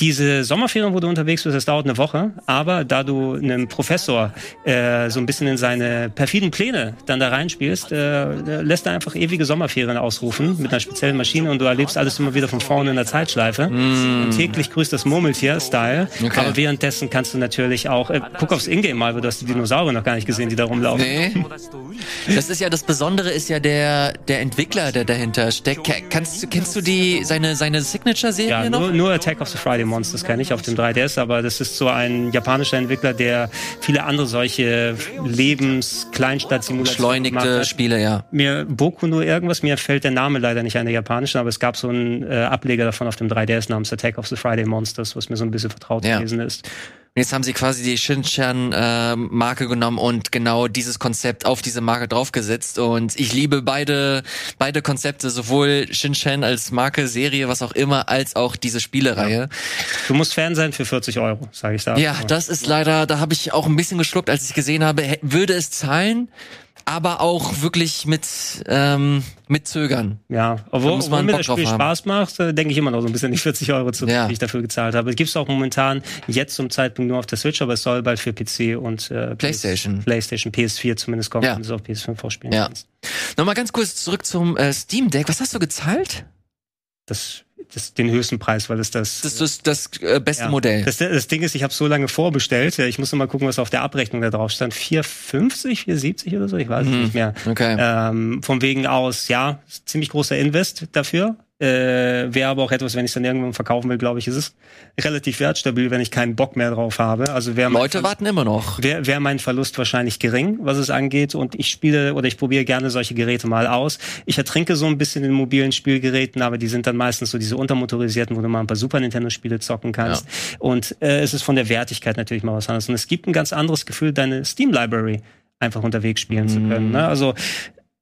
diese Sommerferien, wo du unterwegs bist, das dauert eine Woche, aber da du einem Professor äh, so ein bisschen in seine perfiden Pläne dann da reinspielst, äh, lässt er einfach ewige Sommerferien ausrufen mit einer speziellen Maschine und du erlebst alles immer wieder von vorne in der Zeitschleife. Mm. Und täglich grüßt das Murmeltier-Style. Okay. Aber währenddessen kannst du natürlich auch, äh, guck aufs Ingame mal, du hast die Dinosaurier noch gar nicht gesehen, die da rumlaufen. Nee. Das ist ja, das Besondere ist ja der, der Entwickler, der dahinter steckt. Kannst, kennst du die, seine, seine Signature-Serie ja, noch? Nur, nur Attack of the Friday Monsters kenne ich auf dem 3DS, aber das ist so ein japanischer Entwickler, der viele andere solche Lebens-Kleinstadt-Simulationen Beschleunigte Spiele, ja. Mir Boku nur irgendwas, mir fällt der Name leider nicht an der japanischen, aber es gab so einen äh, Ableger davon auf dem 3DS namens Attack of the Friday Monsters, was mir so ein bisschen vertraut ja. gewesen ist. Und jetzt haben sie quasi die Shinchan-Marke äh, genommen und genau dieses Konzept auf diese Marke draufgesetzt. Und ich liebe beide, beide Konzepte, sowohl Shinchan als Marke, Serie, was auch immer, als auch diese Spielereihe. Du musst Fan sein für 40 Euro, sage ich da. Ja, das ist leider, da habe ich auch ein bisschen geschluckt, als ich gesehen habe, würde es zahlen aber auch wirklich mit ähm, mit Zögern. Ja, obwohl, muss man obwohl mir das Spiel Spaß macht, äh, denke ich immer noch so ein bisschen die 40 Euro zu, ja. die ich dafür gezahlt habe. Es gibt auch momentan jetzt zum Zeitpunkt nur auf der Switch, aber es soll bald für PC und äh, PlayStation, PlayStation, PS4 zumindest kommen, ja. wenn du es auf PS5 vorspielen ja. kannst. Nochmal ganz kurz zurück zum äh, Steam Deck. Was hast du gezahlt? Das das, den höchsten Preis, weil es das das ist das, das äh, beste ja. Modell. Das, das Ding ist, ich habe so lange vorbestellt. Ich muss noch mal gucken, was auf der Abrechnung da drauf stand. 450, 470 oder so, ich weiß mhm. nicht mehr. Okay. Ähm, von wegen aus, ja, ziemlich großer Invest dafür. Äh, Wäre aber auch etwas, wenn ich es dann irgendwann verkaufen will, glaube ich, ist es relativ wertstabil, wenn ich keinen Bock mehr drauf habe. Also wär Leute warten immer noch. Wäre wär mein Verlust wahrscheinlich gering, was es angeht. Und ich spiele oder ich probiere gerne solche Geräte mal aus. Ich ertrinke so ein bisschen in mobilen Spielgeräten, aber die sind dann meistens so diese untermotorisierten, wo du mal ein paar Super Nintendo-Spiele zocken kannst. Ja. Und äh, es ist von der Wertigkeit natürlich mal was anderes. Und es gibt ein ganz anderes Gefühl, deine Steam-Library einfach unterwegs spielen mm. zu können. Ne? Also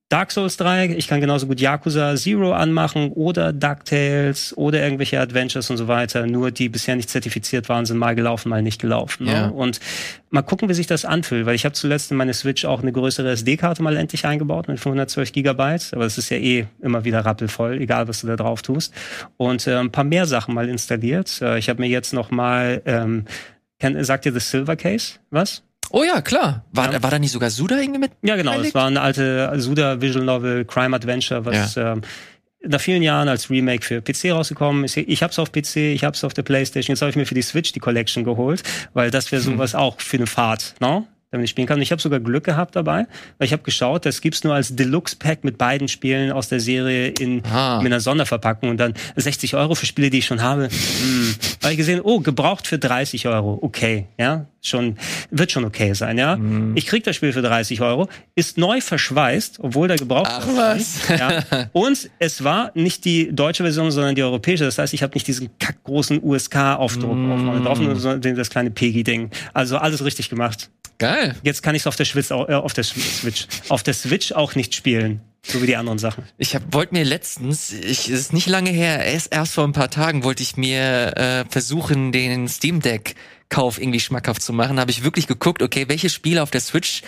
Dark Souls 3, ich kann genauso gut Yakuza Zero anmachen oder DuckTales oder irgendwelche Adventures und so weiter. Nur die bisher nicht zertifiziert waren, sind mal gelaufen, mal nicht gelaufen. Ne? Ja. Und mal gucken, wie sich das anfühlt, weil ich habe zuletzt in meine Switch auch eine größere SD-Karte mal endlich eingebaut mit 512 Gigabyte. Aber es ist ja eh immer wieder rappelvoll, egal was du da drauf tust. Und äh, ein paar mehr Sachen mal installiert. Äh, ich habe mir jetzt noch mal ähm, sagt ihr The Silver Case was? Oh ja, klar. War, ja. war da nicht sogar Suda irgendwie mit? Ja, genau. Es war eine alte Suda Visual Novel, Crime Adventure, was ja. ähm, nach vielen Jahren als Remake für PC rausgekommen ist. Ich hab's auf PC, ich hab's auf der Playstation. Jetzt habe ich mir für die Switch die Collection geholt, weil das wäre hm. sowas hm. auch für eine Fahrt, ne? Damit ich spielen kann. Und ich habe sogar Glück gehabt dabei, weil ich habe geschaut, das gibt's nur als Deluxe-Pack mit beiden Spielen aus der Serie in ah. mit einer Sonderverpackung und dann 60 Euro für Spiele, die ich schon habe. Hm. Habe ich gesehen, oh, gebraucht für 30 Euro. Okay, ja, schon, wird schon okay sein, ja. Mhm. Ich krieg das Spiel für 30 Euro, ist neu verschweißt, obwohl der gebraucht Ach, was? Ja. Und es war nicht die deutsche Version, sondern die europäische. Das heißt, ich habe nicht diesen kackgroßen USK-Aufdruck mhm. drauf, sondern das kleine Peggy-Ding. Also alles richtig gemacht. Geil. Jetzt kann ich es auf der Switch, äh, auf der Switch, auf der Switch auch nicht spielen. So wie die anderen Sachen. Ich wollte mir letztens, ich ist nicht lange her, erst, erst vor ein paar Tagen wollte ich mir äh, versuchen, den Steam Deck Kauf irgendwie schmackhaft zu machen, habe ich wirklich geguckt, okay, welche Spiele auf der Switch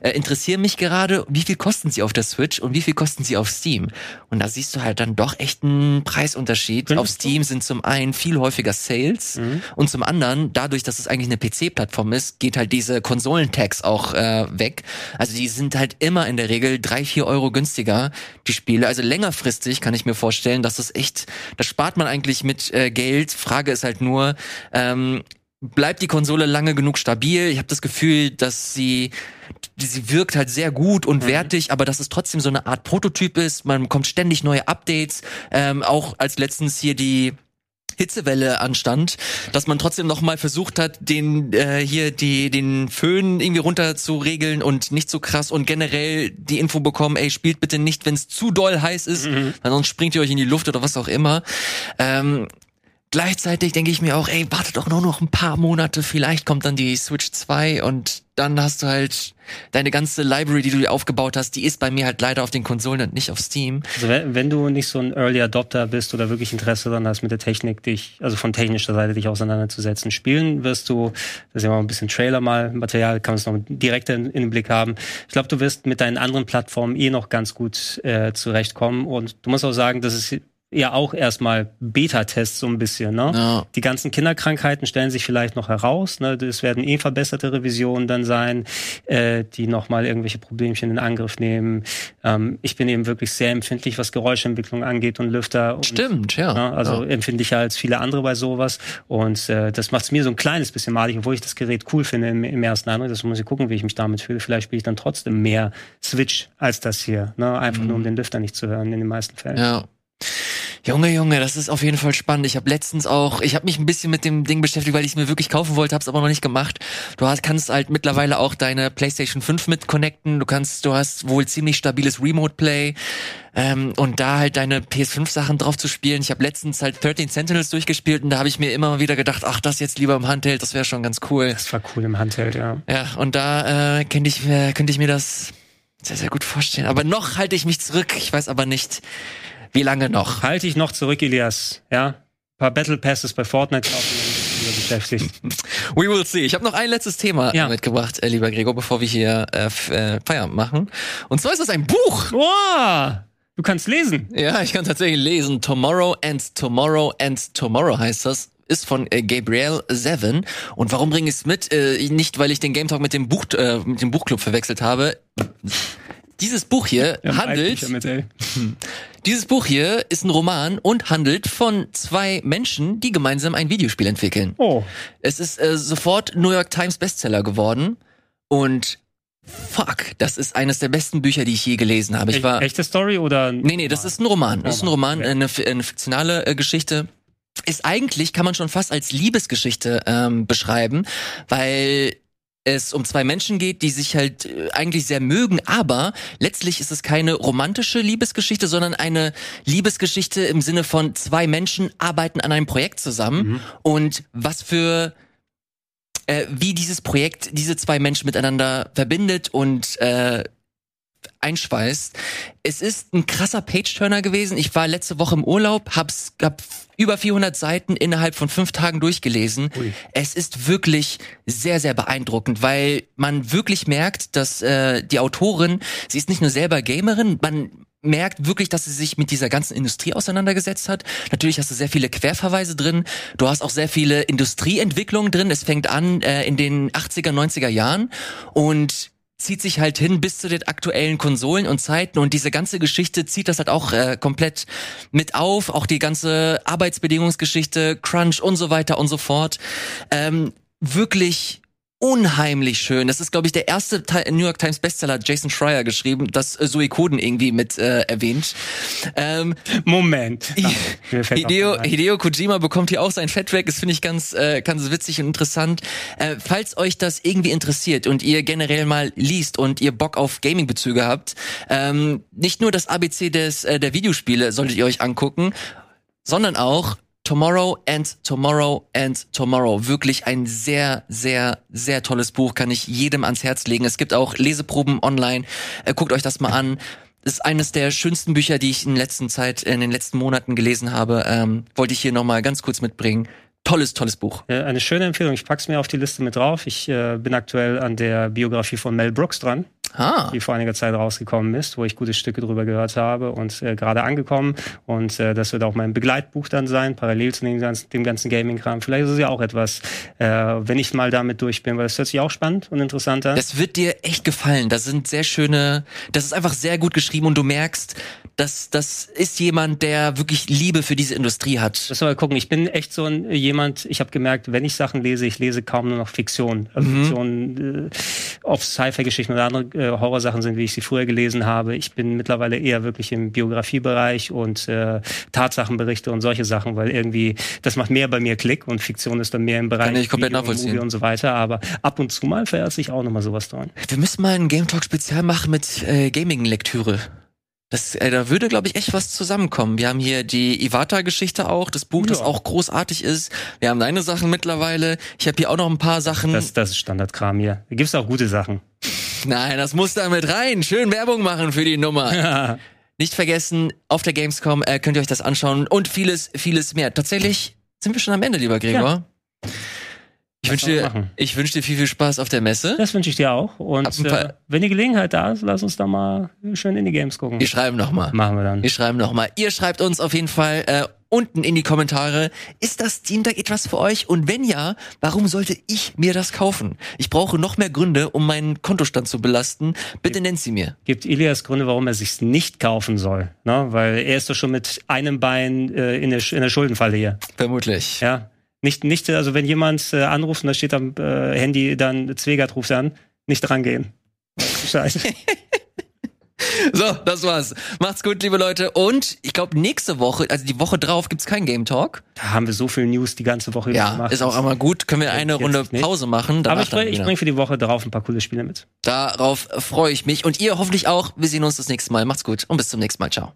äh, interessieren mich gerade, wie viel kosten sie auf der Switch und wie viel kosten sie auf Steam? Und da siehst du halt dann doch echt einen Preisunterschied. Findest auf Steam du? sind zum einen viel häufiger Sales mhm. und zum anderen, dadurch, dass es eigentlich eine PC-Plattform ist, geht halt diese Konsolentax auch äh, weg. Also die sind halt immer in der Regel drei, vier Euro günstiger, die Spiele. Also längerfristig kann ich mir vorstellen, dass das echt, das spart man eigentlich mit äh, Geld. Frage ist halt nur, ähm, bleibt die Konsole lange genug stabil. Ich habe das Gefühl, dass sie sie wirkt halt sehr gut und mhm. wertig, aber dass es trotzdem so eine Art Prototyp ist. Man bekommt ständig neue Updates. Ähm, auch als letztens hier die Hitzewelle anstand, dass man trotzdem noch mal versucht hat, den äh, hier die den Föhn irgendwie runter zu regeln und nicht so krass und generell die Info bekommen, ey, spielt bitte nicht, wenn es zu doll heiß ist, mhm. weil sonst springt ihr euch in die Luft oder was auch immer. Ähm, Gleichzeitig denke ich mir auch, ey, warte doch nur noch ein paar Monate, vielleicht kommt dann die Switch 2 und dann hast du halt deine ganze Library, die du aufgebaut hast, die ist bei mir halt leider auf den Konsolen und nicht auf Steam. Also wenn, wenn du nicht so ein Early Adopter bist oder wirklich Interesse daran hast, mit der Technik dich, also von technischer Seite dich auseinanderzusetzen, spielen wirst du, das ist ja mal ein bisschen Trailer mal, Material, kann man es noch direkt in, in, den Blick haben. Ich glaube, du wirst mit deinen anderen Plattformen eh noch ganz gut äh, zurechtkommen und du musst auch sagen, dass es ja auch erstmal Beta-Tests so ein bisschen. Ne? Ja. Die ganzen Kinderkrankheiten stellen sich vielleicht noch heraus. Ne? Es werden eh verbesserte Revisionen dann sein, äh, die nochmal irgendwelche Problemchen in Angriff nehmen. Ähm, ich bin eben wirklich sehr empfindlich, was Geräuschentwicklung angeht und Lüfter. Und, Stimmt, ja. Ne? Also ja. empfindlicher als viele andere bei sowas. Und äh, das macht es mir so ein kleines bisschen malig, obwohl ich das Gerät cool finde im, im ersten Eindruck. Das muss ich gucken, wie ich mich damit fühle. Vielleicht spiele ich dann trotzdem mehr Switch als das hier. Ne? Einfach mhm. nur, um den Lüfter nicht zu hören in den meisten Fällen. Ja. Junge, Junge, das ist auf jeden Fall spannend. Ich habe letztens auch, ich habe mich ein bisschen mit dem Ding beschäftigt, weil ich es mir wirklich kaufen wollte, habe es aber noch nicht gemacht. Du hast, kannst halt mittlerweile auch deine PlayStation 5 mit connecten. Du kannst, du hast wohl ziemlich stabiles Remote Play ähm, und da halt deine PS5 Sachen drauf zu spielen. Ich habe letztens halt 13 Sentinels durchgespielt und da habe ich mir immer wieder gedacht, ach, das jetzt lieber im Handheld, das wäre schon ganz cool. Das war cool im Handheld, ja. Ja, und da äh, könnte ich, äh, könnte ich mir das sehr, sehr gut vorstellen. Aber noch halte ich mich zurück. Ich weiß aber nicht, wie lange noch? Halte ich noch zurück, Elias. Ja, ein paar Battle Passes bei Fortnite kaufen beschäftigt. We will see. Ich habe noch ein letztes Thema ja. mitgebracht, äh, lieber Gregor, bevor wir hier äh, äh, Feierabend machen. Und zwar ist das ein Buch. Wow. Du kannst lesen. Ja, ich kann tatsächlich lesen. Tomorrow and Tomorrow and Tomorrow heißt das ist von äh, Gabriel Seven. Und warum bringe ich es mit? Äh, nicht, weil ich den Game Talk mit dem Buch, äh, mit dem Buchclub verwechselt habe. Dieses Buch hier ja, handelt. Mit, dieses Buch hier ist ein Roman und handelt von zwei Menschen, die gemeinsam ein Videospiel entwickeln. Oh. Es ist äh, sofort New York Times Bestseller geworden und Fuck, das ist eines der besten Bücher, die ich je gelesen habe. Ich war echte Story oder Nee, nee, das ist ein Roman. Das ist ein Roman, eine, eine fiktionale äh, Geschichte. Ist eigentlich kann man schon fast als Liebesgeschichte ähm, beschreiben, weil es um zwei Menschen geht, die sich halt äh, eigentlich sehr mögen, aber letztlich ist es keine romantische Liebesgeschichte, sondern eine Liebesgeschichte im Sinne von zwei Menschen arbeiten an einem Projekt zusammen mhm. und was für äh, wie dieses Projekt diese zwei Menschen miteinander verbindet und äh, einschweißt. Es ist ein krasser Page-Turner gewesen. Ich war letzte Woche im Urlaub, hab's, hab über 400 Seiten innerhalb von fünf Tagen durchgelesen. Ui. Es ist wirklich sehr, sehr beeindruckend, weil man wirklich merkt, dass äh, die Autorin, sie ist nicht nur selber Gamerin, man merkt wirklich, dass sie sich mit dieser ganzen Industrie auseinandergesetzt hat. Natürlich hast du sehr viele Querverweise drin. Du hast auch sehr viele Industrieentwicklungen drin. Es fängt an äh, in den 80er, 90er Jahren und zieht sich halt hin bis zu den aktuellen Konsolen und Zeiten und diese ganze Geschichte zieht das halt auch äh, komplett mit auf, auch die ganze Arbeitsbedingungsgeschichte, Crunch und so weiter und so fort. Ähm, wirklich unheimlich schön. Das ist, glaube ich, der erste New York Times Bestseller, Jason Schreier geschrieben, das äh, Suikoden irgendwie mit äh, erwähnt. Ähm, Moment. Hideo, Hideo Kojima bekommt hier auch sein Fett weg. Das finde ich ganz, äh, ganz witzig und interessant. Äh, falls euch das irgendwie interessiert und ihr generell mal liest und ihr Bock auf Gaming-Bezüge habt, ähm, nicht nur das ABC des, äh, der Videospiele solltet ihr euch angucken, sondern auch Tomorrow and Tomorrow and Tomorrow. Wirklich ein sehr, sehr, sehr tolles Buch, kann ich jedem ans Herz legen. Es gibt auch Leseproben online. Äh, guckt euch das mal an. Ist eines der schönsten Bücher, die ich in letzter Zeit, in den letzten Monaten gelesen habe. Ähm, wollte ich hier nochmal ganz kurz mitbringen. Tolles, tolles Buch. Eine schöne Empfehlung. Ich pack's mir auf die Liste mit drauf. Ich äh, bin aktuell an der Biografie von Mel Brooks dran ah. die vor einiger Zeit rausgekommen ist, wo ich gute Stücke drüber gehört habe und äh, gerade angekommen. Und äh, das wird auch mein Begleitbuch dann sein, parallel zu dem ganzen, dem ganzen Gaming-Kram. Vielleicht ist es ja auch etwas, äh, wenn ich mal damit durch bin, weil das hört sich auch spannend und interessant an. Das wird dir echt gefallen. Das sind sehr schöne, das ist einfach sehr gut geschrieben und du merkst, dass das ist jemand, der wirklich Liebe für diese Industrie hat. Das mal gucken. Ich bin echt so ein jemand, ich habe gemerkt, wenn ich Sachen lese, ich lese kaum nur noch Fiktion. Also mhm. Fiktion, äh, oft Sci-Fi-Geschichten oder andere äh, Horrorsachen sind, wie ich sie früher gelesen habe. Ich bin mittlerweile eher wirklich im Biografiebereich und äh, Tatsachenberichte und solche Sachen, weil irgendwie das macht mehr bei mir Klick und Fiktion ist dann mehr im Bereich Kann ich komplett Video nachvollziehen. und so weiter. Aber ab und zu mal verirrt sich auch nochmal sowas dran. Wir müssen mal ein Game Talk Spezial machen mit äh, Gaming-Lektüre. Das, äh, da würde, glaube ich, echt was zusammenkommen. Wir haben hier die Iwata-Geschichte auch, das Buch, ja. das auch großartig ist. Wir haben deine Sachen mittlerweile. Ich habe hier auch noch ein paar Sachen. Das, das ist Standardkram hier. Da gibt's auch gute Sachen. Nein, das muss da mit rein. Schön Werbung machen für die Nummer. Ja. Nicht vergessen, auf der Gamescom äh, könnt ihr euch das anschauen und vieles, vieles mehr. Tatsächlich sind wir schon am Ende, lieber Gregor. Ja. Ich wünsche dir, ich wünsche dir viel, viel Spaß auf der Messe. Das wünsche ich dir auch. Und äh, wenn die Gelegenheit da ist, lass uns da mal schön in die Games gucken. Wir schreiben noch mal. Machen wir dann. Wir schreiben noch mal. Ihr schreibt uns auf jeden Fall äh, unten in die Kommentare, ist das Steam Deck etwas für euch? Und wenn ja, warum sollte ich mir das kaufen? Ich brauche noch mehr Gründe, um meinen Kontostand zu belasten. Bitte nennt sie mir. Gibt Ilias Gründe, warum er sich's nicht kaufen soll? Ne? Weil er ist doch schon mit einem Bein äh, in, der, in der Schuldenfalle hier. Vermutlich. Ja. Nicht, nicht, also wenn jemand äh, anruft und da steht am äh, Handy, dann Zwegert ruft an, nicht rangehen. Scheiße. So, das war's. Macht's gut, liebe Leute. Und ich glaube, nächste Woche, also die Woche drauf, gibt's keinen Game Talk. Da haben wir so viel News die ganze Woche ja, gemacht. Ist auch einmal gut. Können wir eine Runde Pause machen. Aber ich, ich bringe für die Woche drauf ein paar coole Spiele mit. Darauf freue ich mich. Und ihr hoffentlich auch. Wir sehen uns das nächste Mal. Macht's gut und bis zum nächsten Mal. Ciao.